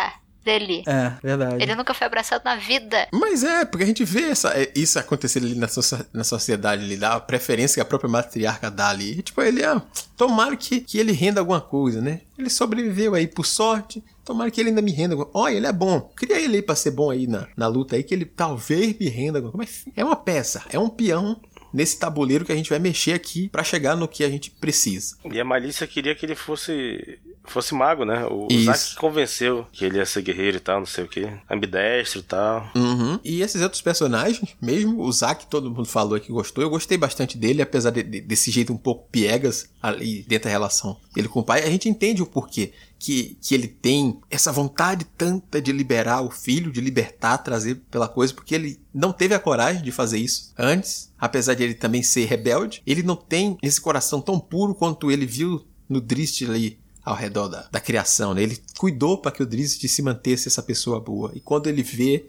Speaker 4: dele.
Speaker 6: É, verdade.
Speaker 4: Ele nunca foi abraçado na vida.
Speaker 2: Mas é, porque a gente vê essa, é, isso acontecer ali na, socia- na sociedade, ele dá a preferência que a própria matriarca dá ali. E, tipo, ele, ah, tomara que, que ele renda alguma coisa, né? Ele sobreviveu aí por sorte, tomara que ele ainda me renda alguma Olha, ele é bom. Queria ele aí pra ser bom aí na, na luta aí, que ele talvez me renda alguma coisa. Mas é uma peça, é um peão nesse tabuleiro que a gente vai mexer aqui pra chegar no que a gente precisa.
Speaker 5: E a Malícia queria que ele fosse fosse mago, né? O,
Speaker 2: Isso.
Speaker 5: Zack convenceu que ele ia ser guerreiro e tal, não sei o que. Ambidestro e tal.
Speaker 2: Uhum. E esses outros personagens, mesmo o Zack, todo mundo falou que gostou, eu gostei bastante dele, apesar de- de- desse jeito um pouco piegas ali dentro da relação dele com o pai, a gente entende o porquê. Que, que ele tem essa vontade tanta de liberar o filho, de libertar, trazer pela coisa, porque ele não teve a coragem de fazer isso antes, apesar de ele também ser rebelde. Ele não tem esse coração tão puro quanto ele viu no Drist ali ao redor da, da criação, né? Ele cuidou para que o Drizzt se mantesse essa pessoa boa. E quando ele vê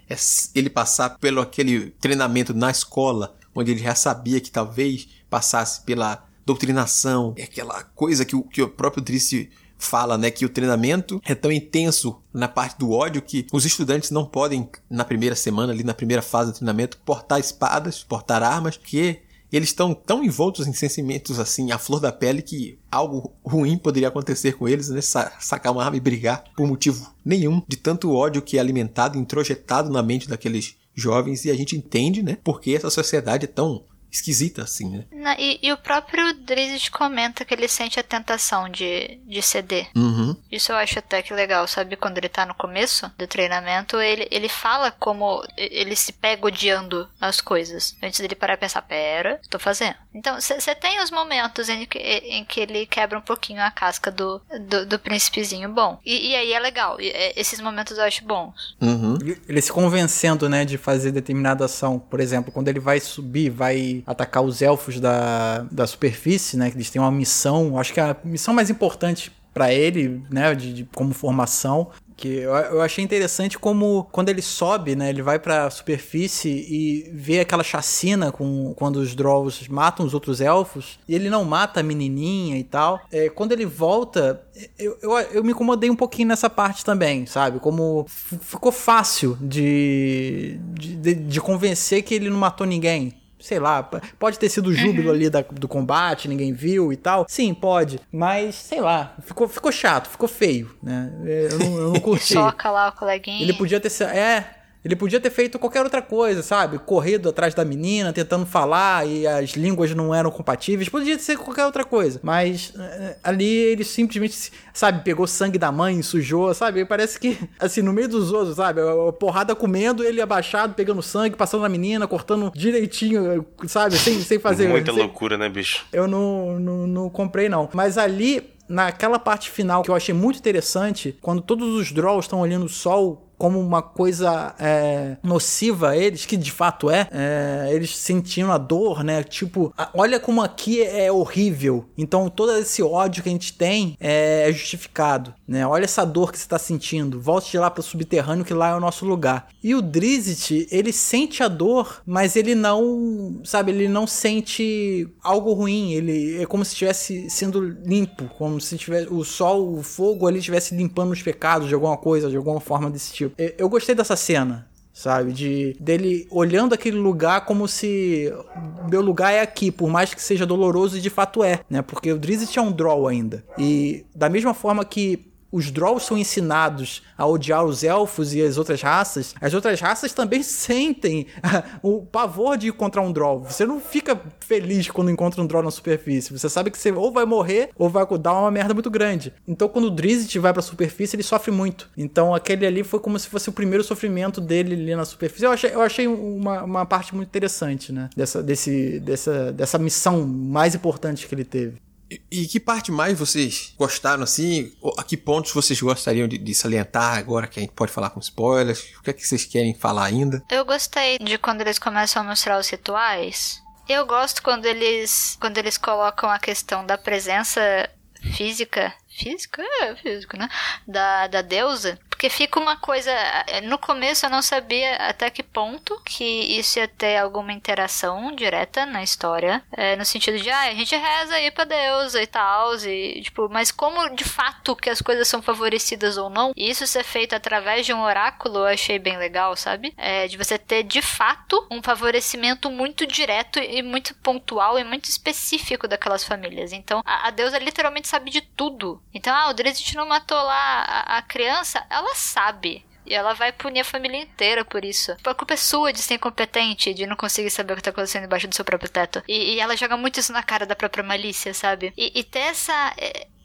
Speaker 2: ele passar pelo aquele treinamento na escola, onde ele já sabia que talvez passasse pela doutrinação, é aquela coisa que o, que o próprio Drizzt fala, né, que o treinamento é tão intenso na parte do ódio que os estudantes não podem na primeira semana, ali na primeira fase do treinamento, portar espadas, portar armas, que eles estão tão envoltos em sentimentos assim, à flor da pele, que algo ruim poderia acontecer com eles, né? Sa- Sacar uma arma e brigar por motivo nenhum, de tanto ódio que é alimentado, introjetado na mente daqueles jovens, e a gente entende, né? Porque essa sociedade é tão esquisita assim, né?
Speaker 4: Na- e, e o próprio Drizzt comenta que ele sente a tentação de, de ceder.
Speaker 2: Uhum.
Speaker 4: Isso eu acho até que legal, sabe? Quando ele tá no começo do treinamento, ele, ele fala como ele se pega odiando as coisas. Antes dele parar e pensar, pera, tô fazendo. Então, você tem os momentos em que, em que ele quebra um pouquinho a casca do, do, do príncipezinho bom. E, e aí é legal. E, é, esses momentos eu acho bons.
Speaker 2: Uhum.
Speaker 6: Ele se convencendo, né, de fazer determinada ação. Por exemplo, quando ele vai subir, vai atacar os elfos da, da superfície, né, que eles têm uma missão, acho que a missão mais importante pra ele, né, de, de- como formação, Que eu, achei interessante como quando ele sobe, né? Ele vai pra superfície e vê aquela chacina com, quando os Drolls matam os outros elfos. E ele não mata a menininha e tal. É, quando ele volta, eu, eu, eu me incomodei um pouquinho nessa parte também, sabe? Como ficou fácil de, de, de convencer que ele não matou ninguém sei lá, pode ter sido o júbilo uhum. ali da, do combate, ninguém viu e tal. Sim, pode. Mas, sei lá, ficou, ficou chato, ficou feio, né? Eu não, eu não curti.
Speaker 4: Choca lá o coleguinha.
Speaker 6: Ele podia ter. É, ele podia ter feito qualquer outra coisa, sabe? Corrido atrás da menina, tentando falar e as línguas não eram compatíveis. Podia ser qualquer outra coisa. Mas uh, ali ele simplesmente, sabe, pegou sangue da mãe, sujou, sabe? Parece que, assim, no meio dos outros, sabe? A porrada comendo, ele abaixado, pegando sangue, passando na menina, cortando direitinho, sabe? Sem, sem fazer.
Speaker 5: Muita
Speaker 6: sem...
Speaker 5: loucura, né, bicho?
Speaker 6: Eu não, não, não comprei, não. Mas ali naquela parte final que eu achei muito interessante, quando todos os Drolls estão olhando o sol como uma coisa é, nociva a eles, que de fato é, é, eles sentindo a dor, né? Tipo, olha como aqui é horrível. Então todo esse ódio que a gente tem é, é justificado, né? Olha essa dor que você está sentindo. Volte lá para o subterrâneo que lá é o nosso lugar. E o Drizzt, ele sente a dor, mas ele não, sabe, ele não sente algo ruim. Ele é como se estivesse sendo limpo, como se tivesse o sol, o fogo ali estivesse limpando os pecados de alguma coisa, de alguma forma desse tipo. Eu gostei dessa cena, sabe? De dele olhando aquele lugar como se meu lugar é aqui, por mais que seja doloroso e de fato é, né? Porque o Drizzt é um draw ainda. E da mesma forma que os Drolls são ensinados a odiar os elfos e as outras raças, as outras raças também sentem o pavor de encontrar um Droll. Você não fica feliz quando encontra um Droll na superfície. Você sabe que você ou vai morrer ou vai dar uma merda muito grande. Então, quando o Drizzt vai pra superfície, ele sofre muito. Então, aquele ali foi como se fosse o primeiro sofrimento dele ali na superfície. Eu achei, eu achei uma, uma parte muito interessante, né? Dessa, desse, dessa, dessa missão mais importante que ele teve.
Speaker 2: E, que parte mais vocês gostaram, assim? A que pontos vocês gostariam de, de, salientar agora que a gente pode falar com spoilers? O que é que vocês querem falar ainda?
Speaker 4: Eu gostei de quando eles começam a mostrar os rituais. Eu gosto quando eles, quando eles colocam a questão da presença física física? É, físico, né? Da, da deusa. Porque fica uma coisa. Eh, no começo eu não sabia até que ponto que isso ia ter alguma interação direta na história. É, no sentido de, ah, a gente reza aí pra deusa e tal. E, tipo, mas como de fato que as coisas são favorecidas ou não, e isso ser feito através de um oráculo, eu achei bem legal, sabe? É, de você ter de fato um favorecimento muito direto e muito pontual e muito específico daquelas famílias. Então, a, a deusa literalmente sabe de tudo então, ah, o Drizzt não matou lá a, a criança, ela sabe. E ela vai punir a família inteira por isso. A culpa é sua de ser incompetente, de não conseguir saber o que tá acontecendo embaixo do seu próprio teto. E, e ela joga muito isso na cara da própria malícia, sabe? E, e ter essa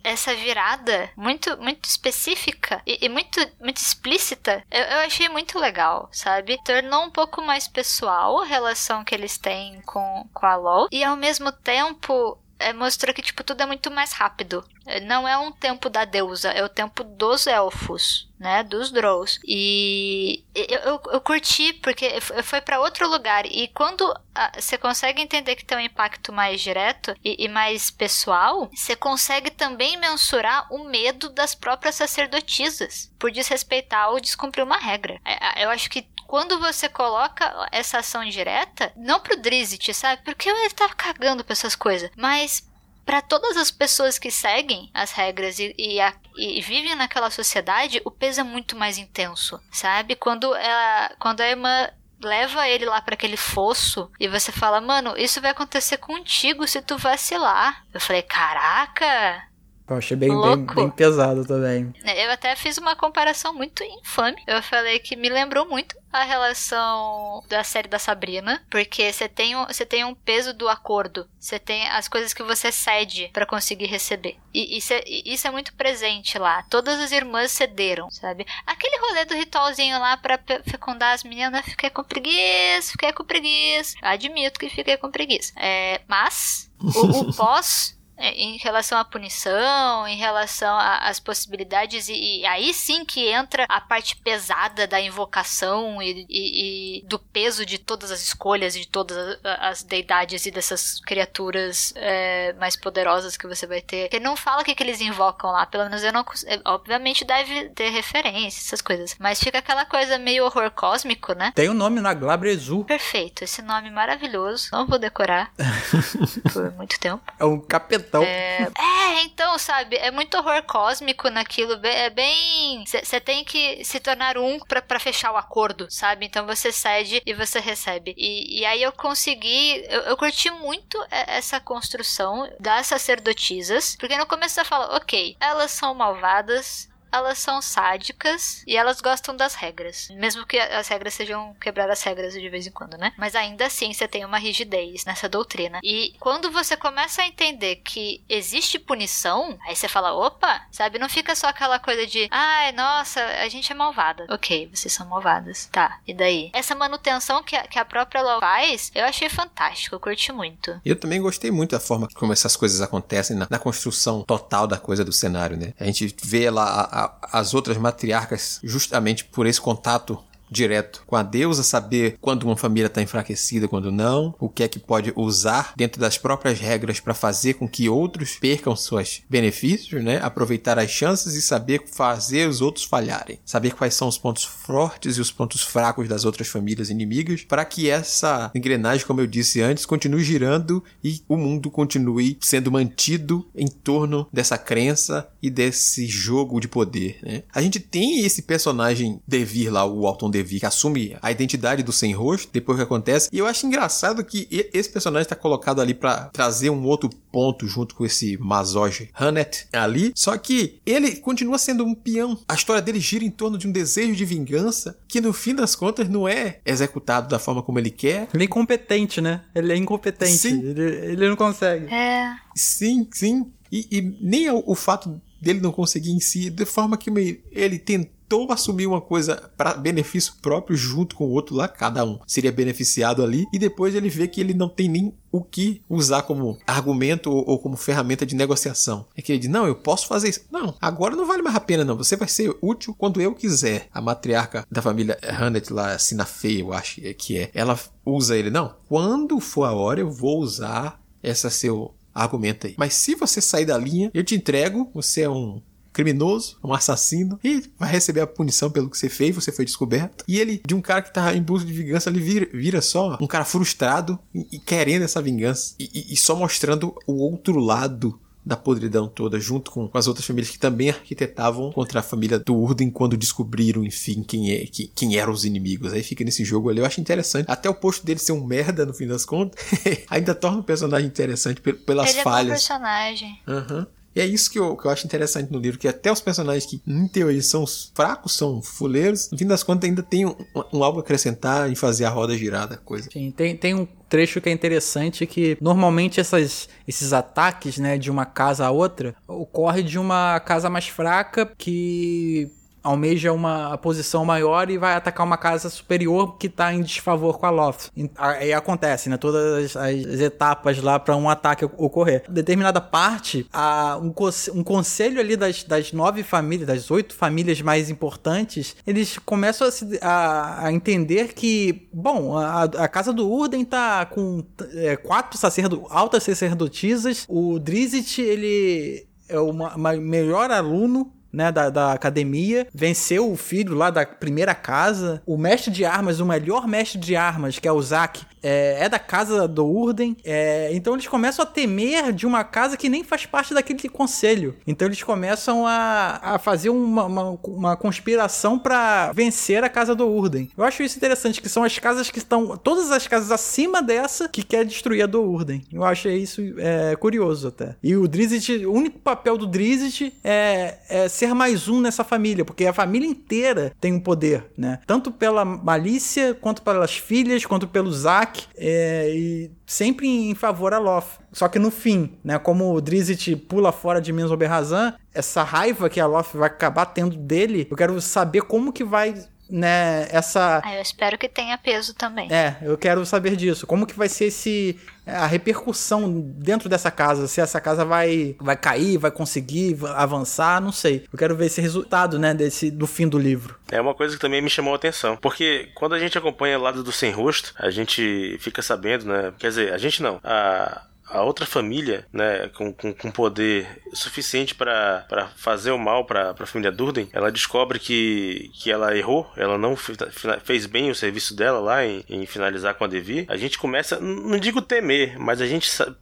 Speaker 4: essa virada muito muito específica e, e, muito muito explícita eu, eu, achei muito legal sabe tornou um pouco mais pessoal a relação que eles têm com, com a LOL e ao mesmo tempo é, mostrou que, tipo, tudo é muito mais rápido. É, não é um tempo da deusa, é o tempo dos elfos, né? Dos Drows. E eu, eu, eu curti, porque foi para outro lugar. E quando você consegue entender que tem um impacto mais direto e, e mais pessoal, você consegue também mensurar o medo das próprias sacerdotisas por desrespeitar ou descumprir uma regra. É, eu acho que quando você coloca essa ação direta, não pro Drizzt, sabe? Porque ele tá cagando pra essas coisas, mas para todas as pessoas que seguem as regras e, e, a, e, vivem naquela sociedade, o peso é muito mais intenso, sabe? Quando, ela, quando a irmã leva ele lá para aquele fosso e você fala, mano, isso vai acontecer contigo se tu vacilar. Eu falei, caraca,
Speaker 6: eu achei bem, bem, bem, pesado também.
Speaker 4: É, eu até fiz uma comparação muito infame. Eu falei que me lembrou muito a relação da série da Sabrina, porque você tem, um, você tem um peso do acordo, você tem as coisas que você cede para conseguir receber. E isso é, isso é muito presente lá. Todas as irmãs cederam, sabe? Aquele rolê do ritualzinho lá para fecundar as meninas, fiquei com preguiça, fiquei com preguiça. Admito que fiquei com preguiça. É, mas o, o pós em relação à punição, em relação às possibilidades, e, e, aí sim que entra a parte pesada da invocação e, e, e do peso de todas as escolhas, de todas as deidades e dessas criaturas é, mais poderosas que você vai ter. Ele não fala o que, que eles invocam lá, pelo menos eu não. É, obviamente deve ter referência, essas coisas. Mas fica aquela coisa meio horror cósmico, né?
Speaker 6: Tem o um nome na Glabrezu.
Speaker 4: Perfeito, esse nome maravilhoso. Não vou decorar por muito tempo.
Speaker 6: É um capetão.
Speaker 4: É, é então, sabe, é muito horror cósmico naquilo. É bem. Você tem que se tornar um para fechar o acordo, sabe? Então você cede e você recebe. E, e aí eu consegui. Eu, eu curti muito essa construção das sacerdotisas, porque no começo você fala, ok, elas são malvadas, elas são sádicas e elas gostam das regras. Mesmo que as regras sejam quebrar as regras de vez em quando, né? Mas ainda assim você tem uma rigidez nessa doutrina. E quando você começa a entender que existe punição, aí você fala, opa, sabe? Não fica só aquela coisa de, ai, nossa, a gente é malvada. Ok, vocês são malvadas. Tá, e daí? Essa manutenção que a, que a própria Law faz, eu achei fantástico, eu curti muito.
Speaker 2: Eu também gostei muito da forma como essas coisas acontecem na, na construção total da coisa do cenário, né? A gente vê lá a, as outras matriarcas justamente por esse contato direto com a deusa, saber quando uma família está enfraquecida, quando não, o que é que pode usar dentro das próprias regras para fazer com que outros percam seus benefícios, né? Aproveitar as chances e saber fazer os outros falharem, saber quais são os pontos fortes e os pontos fracos das outras famílias inimigas, para que essa engrenagem, como eu disse antes, continue girando e o mundo continue sendo mantido em torno dessa crença e desse jogo de poder, né? A gente tem esse personagem Devir lá, o Alton Devir que assume a identidade do sem rosto depois que acontece. E eu acho engraçado que esse personagem está colocado ali para trazer um outro ponto junto com esse Mazoge Hannet ali. Só que ele continua sendo um peão. A história dele gira em torno de um desejo de vingança que no fim das contas não é executado da forma como ele quer.
Speaker 6: Ele é incompetente, né? Ele é incompetente. Sim. Ele, ele não consegue.
Speaker 4: É.
Speaker 2: Sim, sim. E, e nem o, o fato dele não conseguir em si, de forma que ele tentou assumir uma coisa para benefício próprio junto com o outro lá, cada um seria beneficiado ali, e depois ele vê que ele não tem nem o que usar como argumento ou, ou, como ferramenta de negociação. É que ele diz: Não, eu posso fazer isso. Não, agora não vale mais a pena, não. Você vai ser útil quando eu quiser. A matriarca da família Hannet lá, Sinafei, eu acho que é. Ela usa ele. Não, quando for a hora, eu vou usar essa seu argumento aí. Mas se você sair da linha, eu te entrego. Você é um criminoso, um assassino, e vai receber a punição pelo que você fez, você foi descoberto. E ele, de um cara que tá em busca de vingança, ele vira, vira só um cara frustrado e, e querendo essa vingança. E, e, e só mostrando o outro lado da podridão toda, junto com, com, as outras famílias que também arquitetavam contra a família do Urden quando descobriram, enfim, quem, é, que, quem eram os inimigos. Aí fica nesse jogo ali, eu acho interessante. Até o posto dele ser um merda, no fim das contas, ainda torna o personagem interessante pelas
Speaker 4: Ele
Speaker 2: falhas.
Speaker 4: É um personagem.
Speaker 2: Uhum. E é isso que eu, que eu acho interessante no livro, que até os personagens que, em teoria, são fracos, são fuleiros, no fim das contas ainda tem um, um algo a acrescentar em fazer a roda girar da coisa.
Speaker 6: Sim, tem, tem um trecho que é interessante que normalmente essas, esses ataques né, de uma casa a outra ocorre de uma casa mais fraca que almeja uma posição maior e vai atacar uma casa superior que está em desfavor com a Loth. Aí acontece, né? Todas as, as etapas lá para um ataque ocorrer. Determinada parte, a, um, um conselho ali das, das nove famílias, das oito famílias mais importantes, eles começam a, se, a, a entender que, bom, a, a, casa do Urden tá com é, quatro sacerdo, altas sacerdotisas, o Drizzt, ele é o melhor aluno né, da, da academia, venceu o filho lá da primeira casa. O mestre de armas, o melhor mestre de armas, que é o Zack, é, é da casa do Urden. É, então eles começam a temer de uma casa que nem faz parte daquele conselho. Então eles começam a, a fazer uma, uma, uma conspiração para vencer a casa do Urden. Eu acho isso interessante, que são as casas que estão. Todas as casas acima dessa que quer destruir a do Urden. Eu achei isso é, curioso até. E o Drizzt, o único papel do Drizzt é, é ser mais um nessa família, porque a família inteira tem um poder, né? Tanto pela malícia, quanto pelas filhas, quanto pelo Zack é, e sempre em favor a Loth. Só que no fim, né, como o Drizzt pula fora de Minas Oberrazan, essa raiva que a Loth vai acabar tendo dele, eu quero saber como que vai né, essa...
Speaker 4: Ah, eu espero que tenha peso também.
Speaker 6: É, eu quero saber disso. Como que vai ser esse a repercussão dentro dessa casa, se essa casa vai vai cair, vai conseguir avançar, não sei. Eu quero ver esse resultado, né, desse do fim do livro.
Speaker 5: É uma coisa que também me chamou a atenção, porque quando a gente acompanha o lado do sem rosto, a gente fica sabendo, né? Quer dizer, a gente não, a a outra família, né, com, com, com poder suficiente para fazer o mal para a família Durden, ela descobre que, que ela errou, ela não fez bem o serviço dela lá em, em finalizar com a Devi. A gente começa, não digo temer, mas a gente sabe,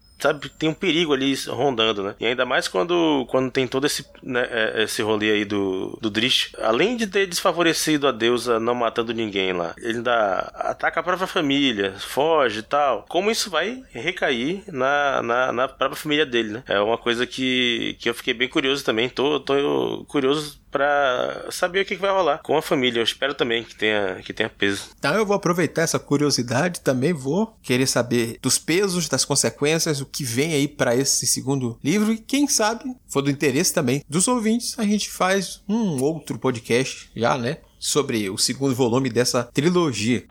Speaker 5: tem um perigo ali rondando, né? E ainda mais quando, quando tem todo esse, né, é, esse rolê aí do, do Drish. Além de ter desfavorecido a deusa não matando ninguém lá, ele ainda ataca a própria família, foge e tal. Como isso vai recair na, na, na própria família dele, né? É uma coisa que, que eu fiquei bem curioso também. Tô, tô curioso para saber o que vai rolar com a família. Eu espero também que tenha, que tenha peso.
Speaker 2: Então eu vou aproveitar essa curiosidade, também vou querer saber dos pesos, das consequências, o que vem aí para esse segundo livro e quem sabe, for do interesse também dos ouvintes, a gente faz um outro podcast já, né, sobre o segundo volume dessa trilogia.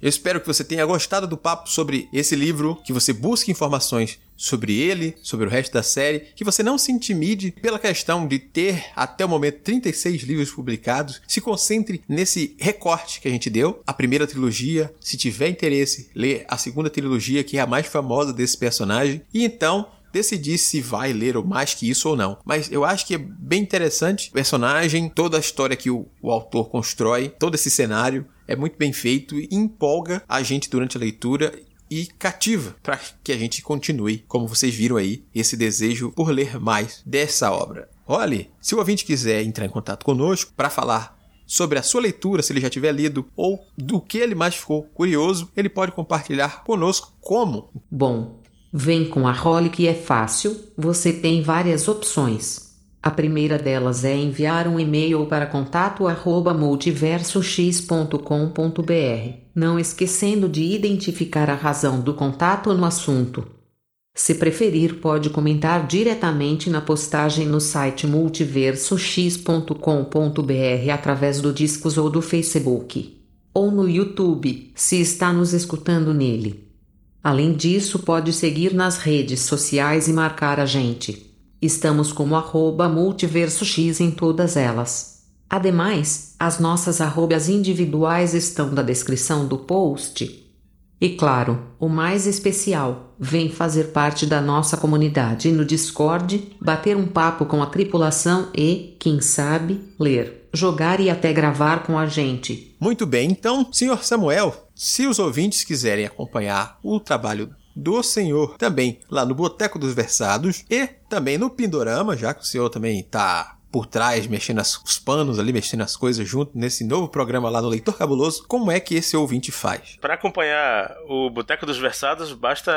Speaker 2: Eu espero que você tenha gostado do papo sobre esse livro, que você busque informações sobre ele, sobre o resto da série, que você não se intimide pela questão de ter até o momento 36 livros publicados, se concentre nesse recorte que a gente deu, a primeira trilogia, se tiver interesse, lê a segunda trilogia, que é a mais famosa desse personagem, e então decidir se vai ler ou mais que isso ou não. Mas eu acho que é bem interessante o personagem, toda a história que o, o autor constrói, todo esse cenário é muito bem feito e empolga a gente durante a leitura e cativa para que a gente continue, como vocês viram aí, esse desejo por ler mais dessa obra. Olhe, se o ouvinte quiser entrar em contato conosco para falar sobre a sua leitura, se ele já tiver lido, ou do que ele mais ficou curioso, ele pode compartilhar conosco como.
Speaker 1: Bom, vem com a Role que é fácil, você tem várias opções. A primeira delas é enviar um e-mail para contato@multiversox.com.br, não esquecendo de identificar a razão do contato no assunto. Se preferir, pode comentar diretamente na postagem no site multiversox.com.br através do Discos ou do Facebook, ou no YouTube, se está nos escutando nele. Além disso, pode seguir nas redes sociais e marcar a gente. Estamos como arroba multiverso X em todas elas. Ademais, as nossas arrobas individuais estão na descrição do post. E claro, o mais especial, vem fazer parte da nossa comunidade no Discord, bater um papo com a tripulação e, quem sabe, ler, jogar e até gravar com a gente.
Speaker 2: Muito bem, então, senhor Samuel, se os ouvintes quiserem acompanhar o trabalho do senhor também lá no Boteco dos Versados e também no Pindorama, já que o senhor também está por trás, mexendo os panos ali, mexendo as coisas junto nesse novo programa lá no Leitor Cabuloso, como é que esse ouvinte faz?
Speaker 5: Para acompanhar o Boteco dos Versados, basta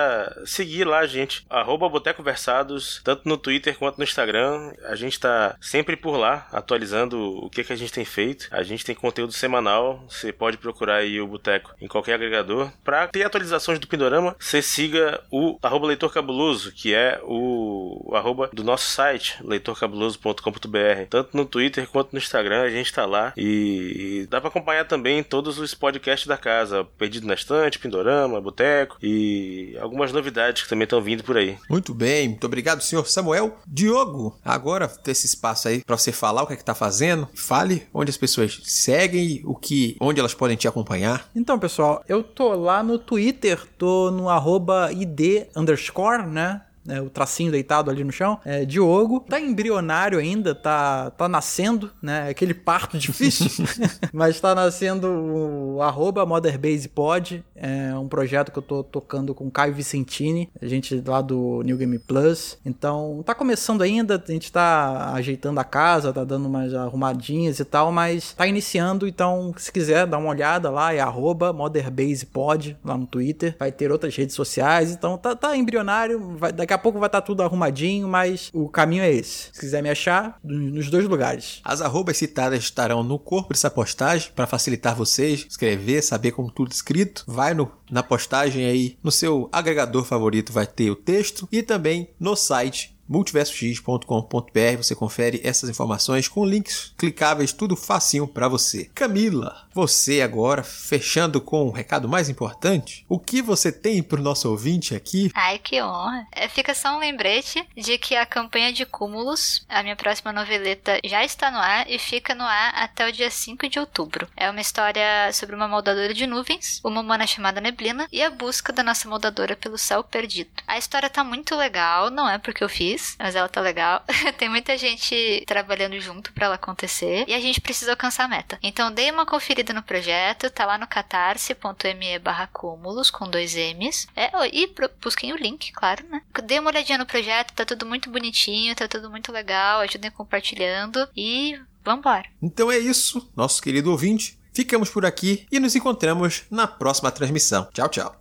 Speaker 5: seguir lá, gente. Arroba Boteco Versados, tanto no Twitter quanto no Instagram. A gente está sempre por lá, atualizando o que, que a gente tem feito. A gente tem conteúdo semanal, você pode procurar aí o Boteco em qualquer agregador. Para ter atualizações do Pindorama, você siga o arroba Leitor Cabuloso, que é o arroba do nosso site, leitorcabuloso.com.br tanto no Twitter quanto no Instagram, a gente tá lá. E, dá para acompanhar também todos os podcasts da casa: Perdido na Estante, Pindorama, Boteco e algumas novidades que também estão vindo por aí.
Speaker 2: Muito bem, muito obrigado, senhor Samuel. Diogo, agora tem esse espaço aí para você falar o que é que tá fazendo. Fale onde as pessoas seguem, o que, onde elas podem te acompanhar.
Speaker 6: Então, pessoal, eu tô lá no Twitter, tô no arroba id underscore, né? Né, o tracinho deitado ali no chão. É, Diogo tá embrionário ainda, tá, tá nascendo, né? Aquele parto difícil, mas tá nascendo o arroba MotherBasePod, é um projeto que eu tô tocando com Caio Vicentini, a gente lá do New Game Plus. Então, tá começando ainda, a gente tá ajeitando a casa, tá dando umas arrumadinhas e tal, mas tá iniciando, então se quiser dar uma olhada lá, é arroba MotherBasePod lá no Twitter. Vai ter outras redes sociais, então tá, tá embrionário, vai, daqui a pouco vai estar tá tudo arrumadinho, mas o caminho é esse. Se quiser me achar, nos dois lugares.
Speaker 2: As arrobas citadas estarão no corpo dessa postagem para facilitar vocês escrever, saber como tudo escrito. Vai no, na postagem aí, no seu agregador favorito vai ter o texto e também no site multiversox.com.br você confere essas informações com links clicáveis, tudo facinho para você. Camila, você agora fechando com o recado mais importante, o que você tem pro nosso ouvinte aqui?
Speaker 4: Ai, que honra. É, fica só um lembrete de que a campanha de cúmulos, a minha próxima noveleta, já está no ar e fica no ar até o dia 5 de outubro. É uma história sobre uma moldadora de nuvens, uma humana chamada Neblina e a busca da nossa moldadora pelo céu perdido. A história tá muito legal, não é porque eu fiz, mas ela tá legal. Tem muita gente trabalhando junto para ela acontecer e a gente precisa alcançar a meta. Então dei uma conferida no projeto, tá lá no catarse.me barra cúmulos com dois M's. É, e busquem o link, claro, né? Dei uma olhadinha no projeto, tá tudo muito bonitinho, tá tudo muito legal, ajudem compartilhando e vambora.
Speaker 2: Então é isso, nosso querido ouvinte. Ficamos por aqui e nos encontramos na próxima transmissão. Tchau, tchau.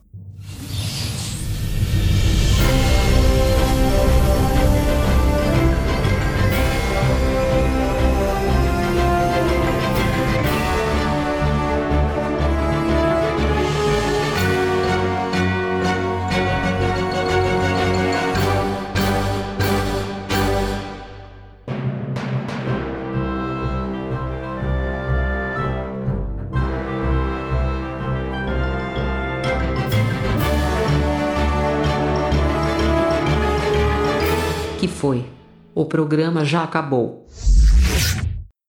Speaker 1: O programa já acabou.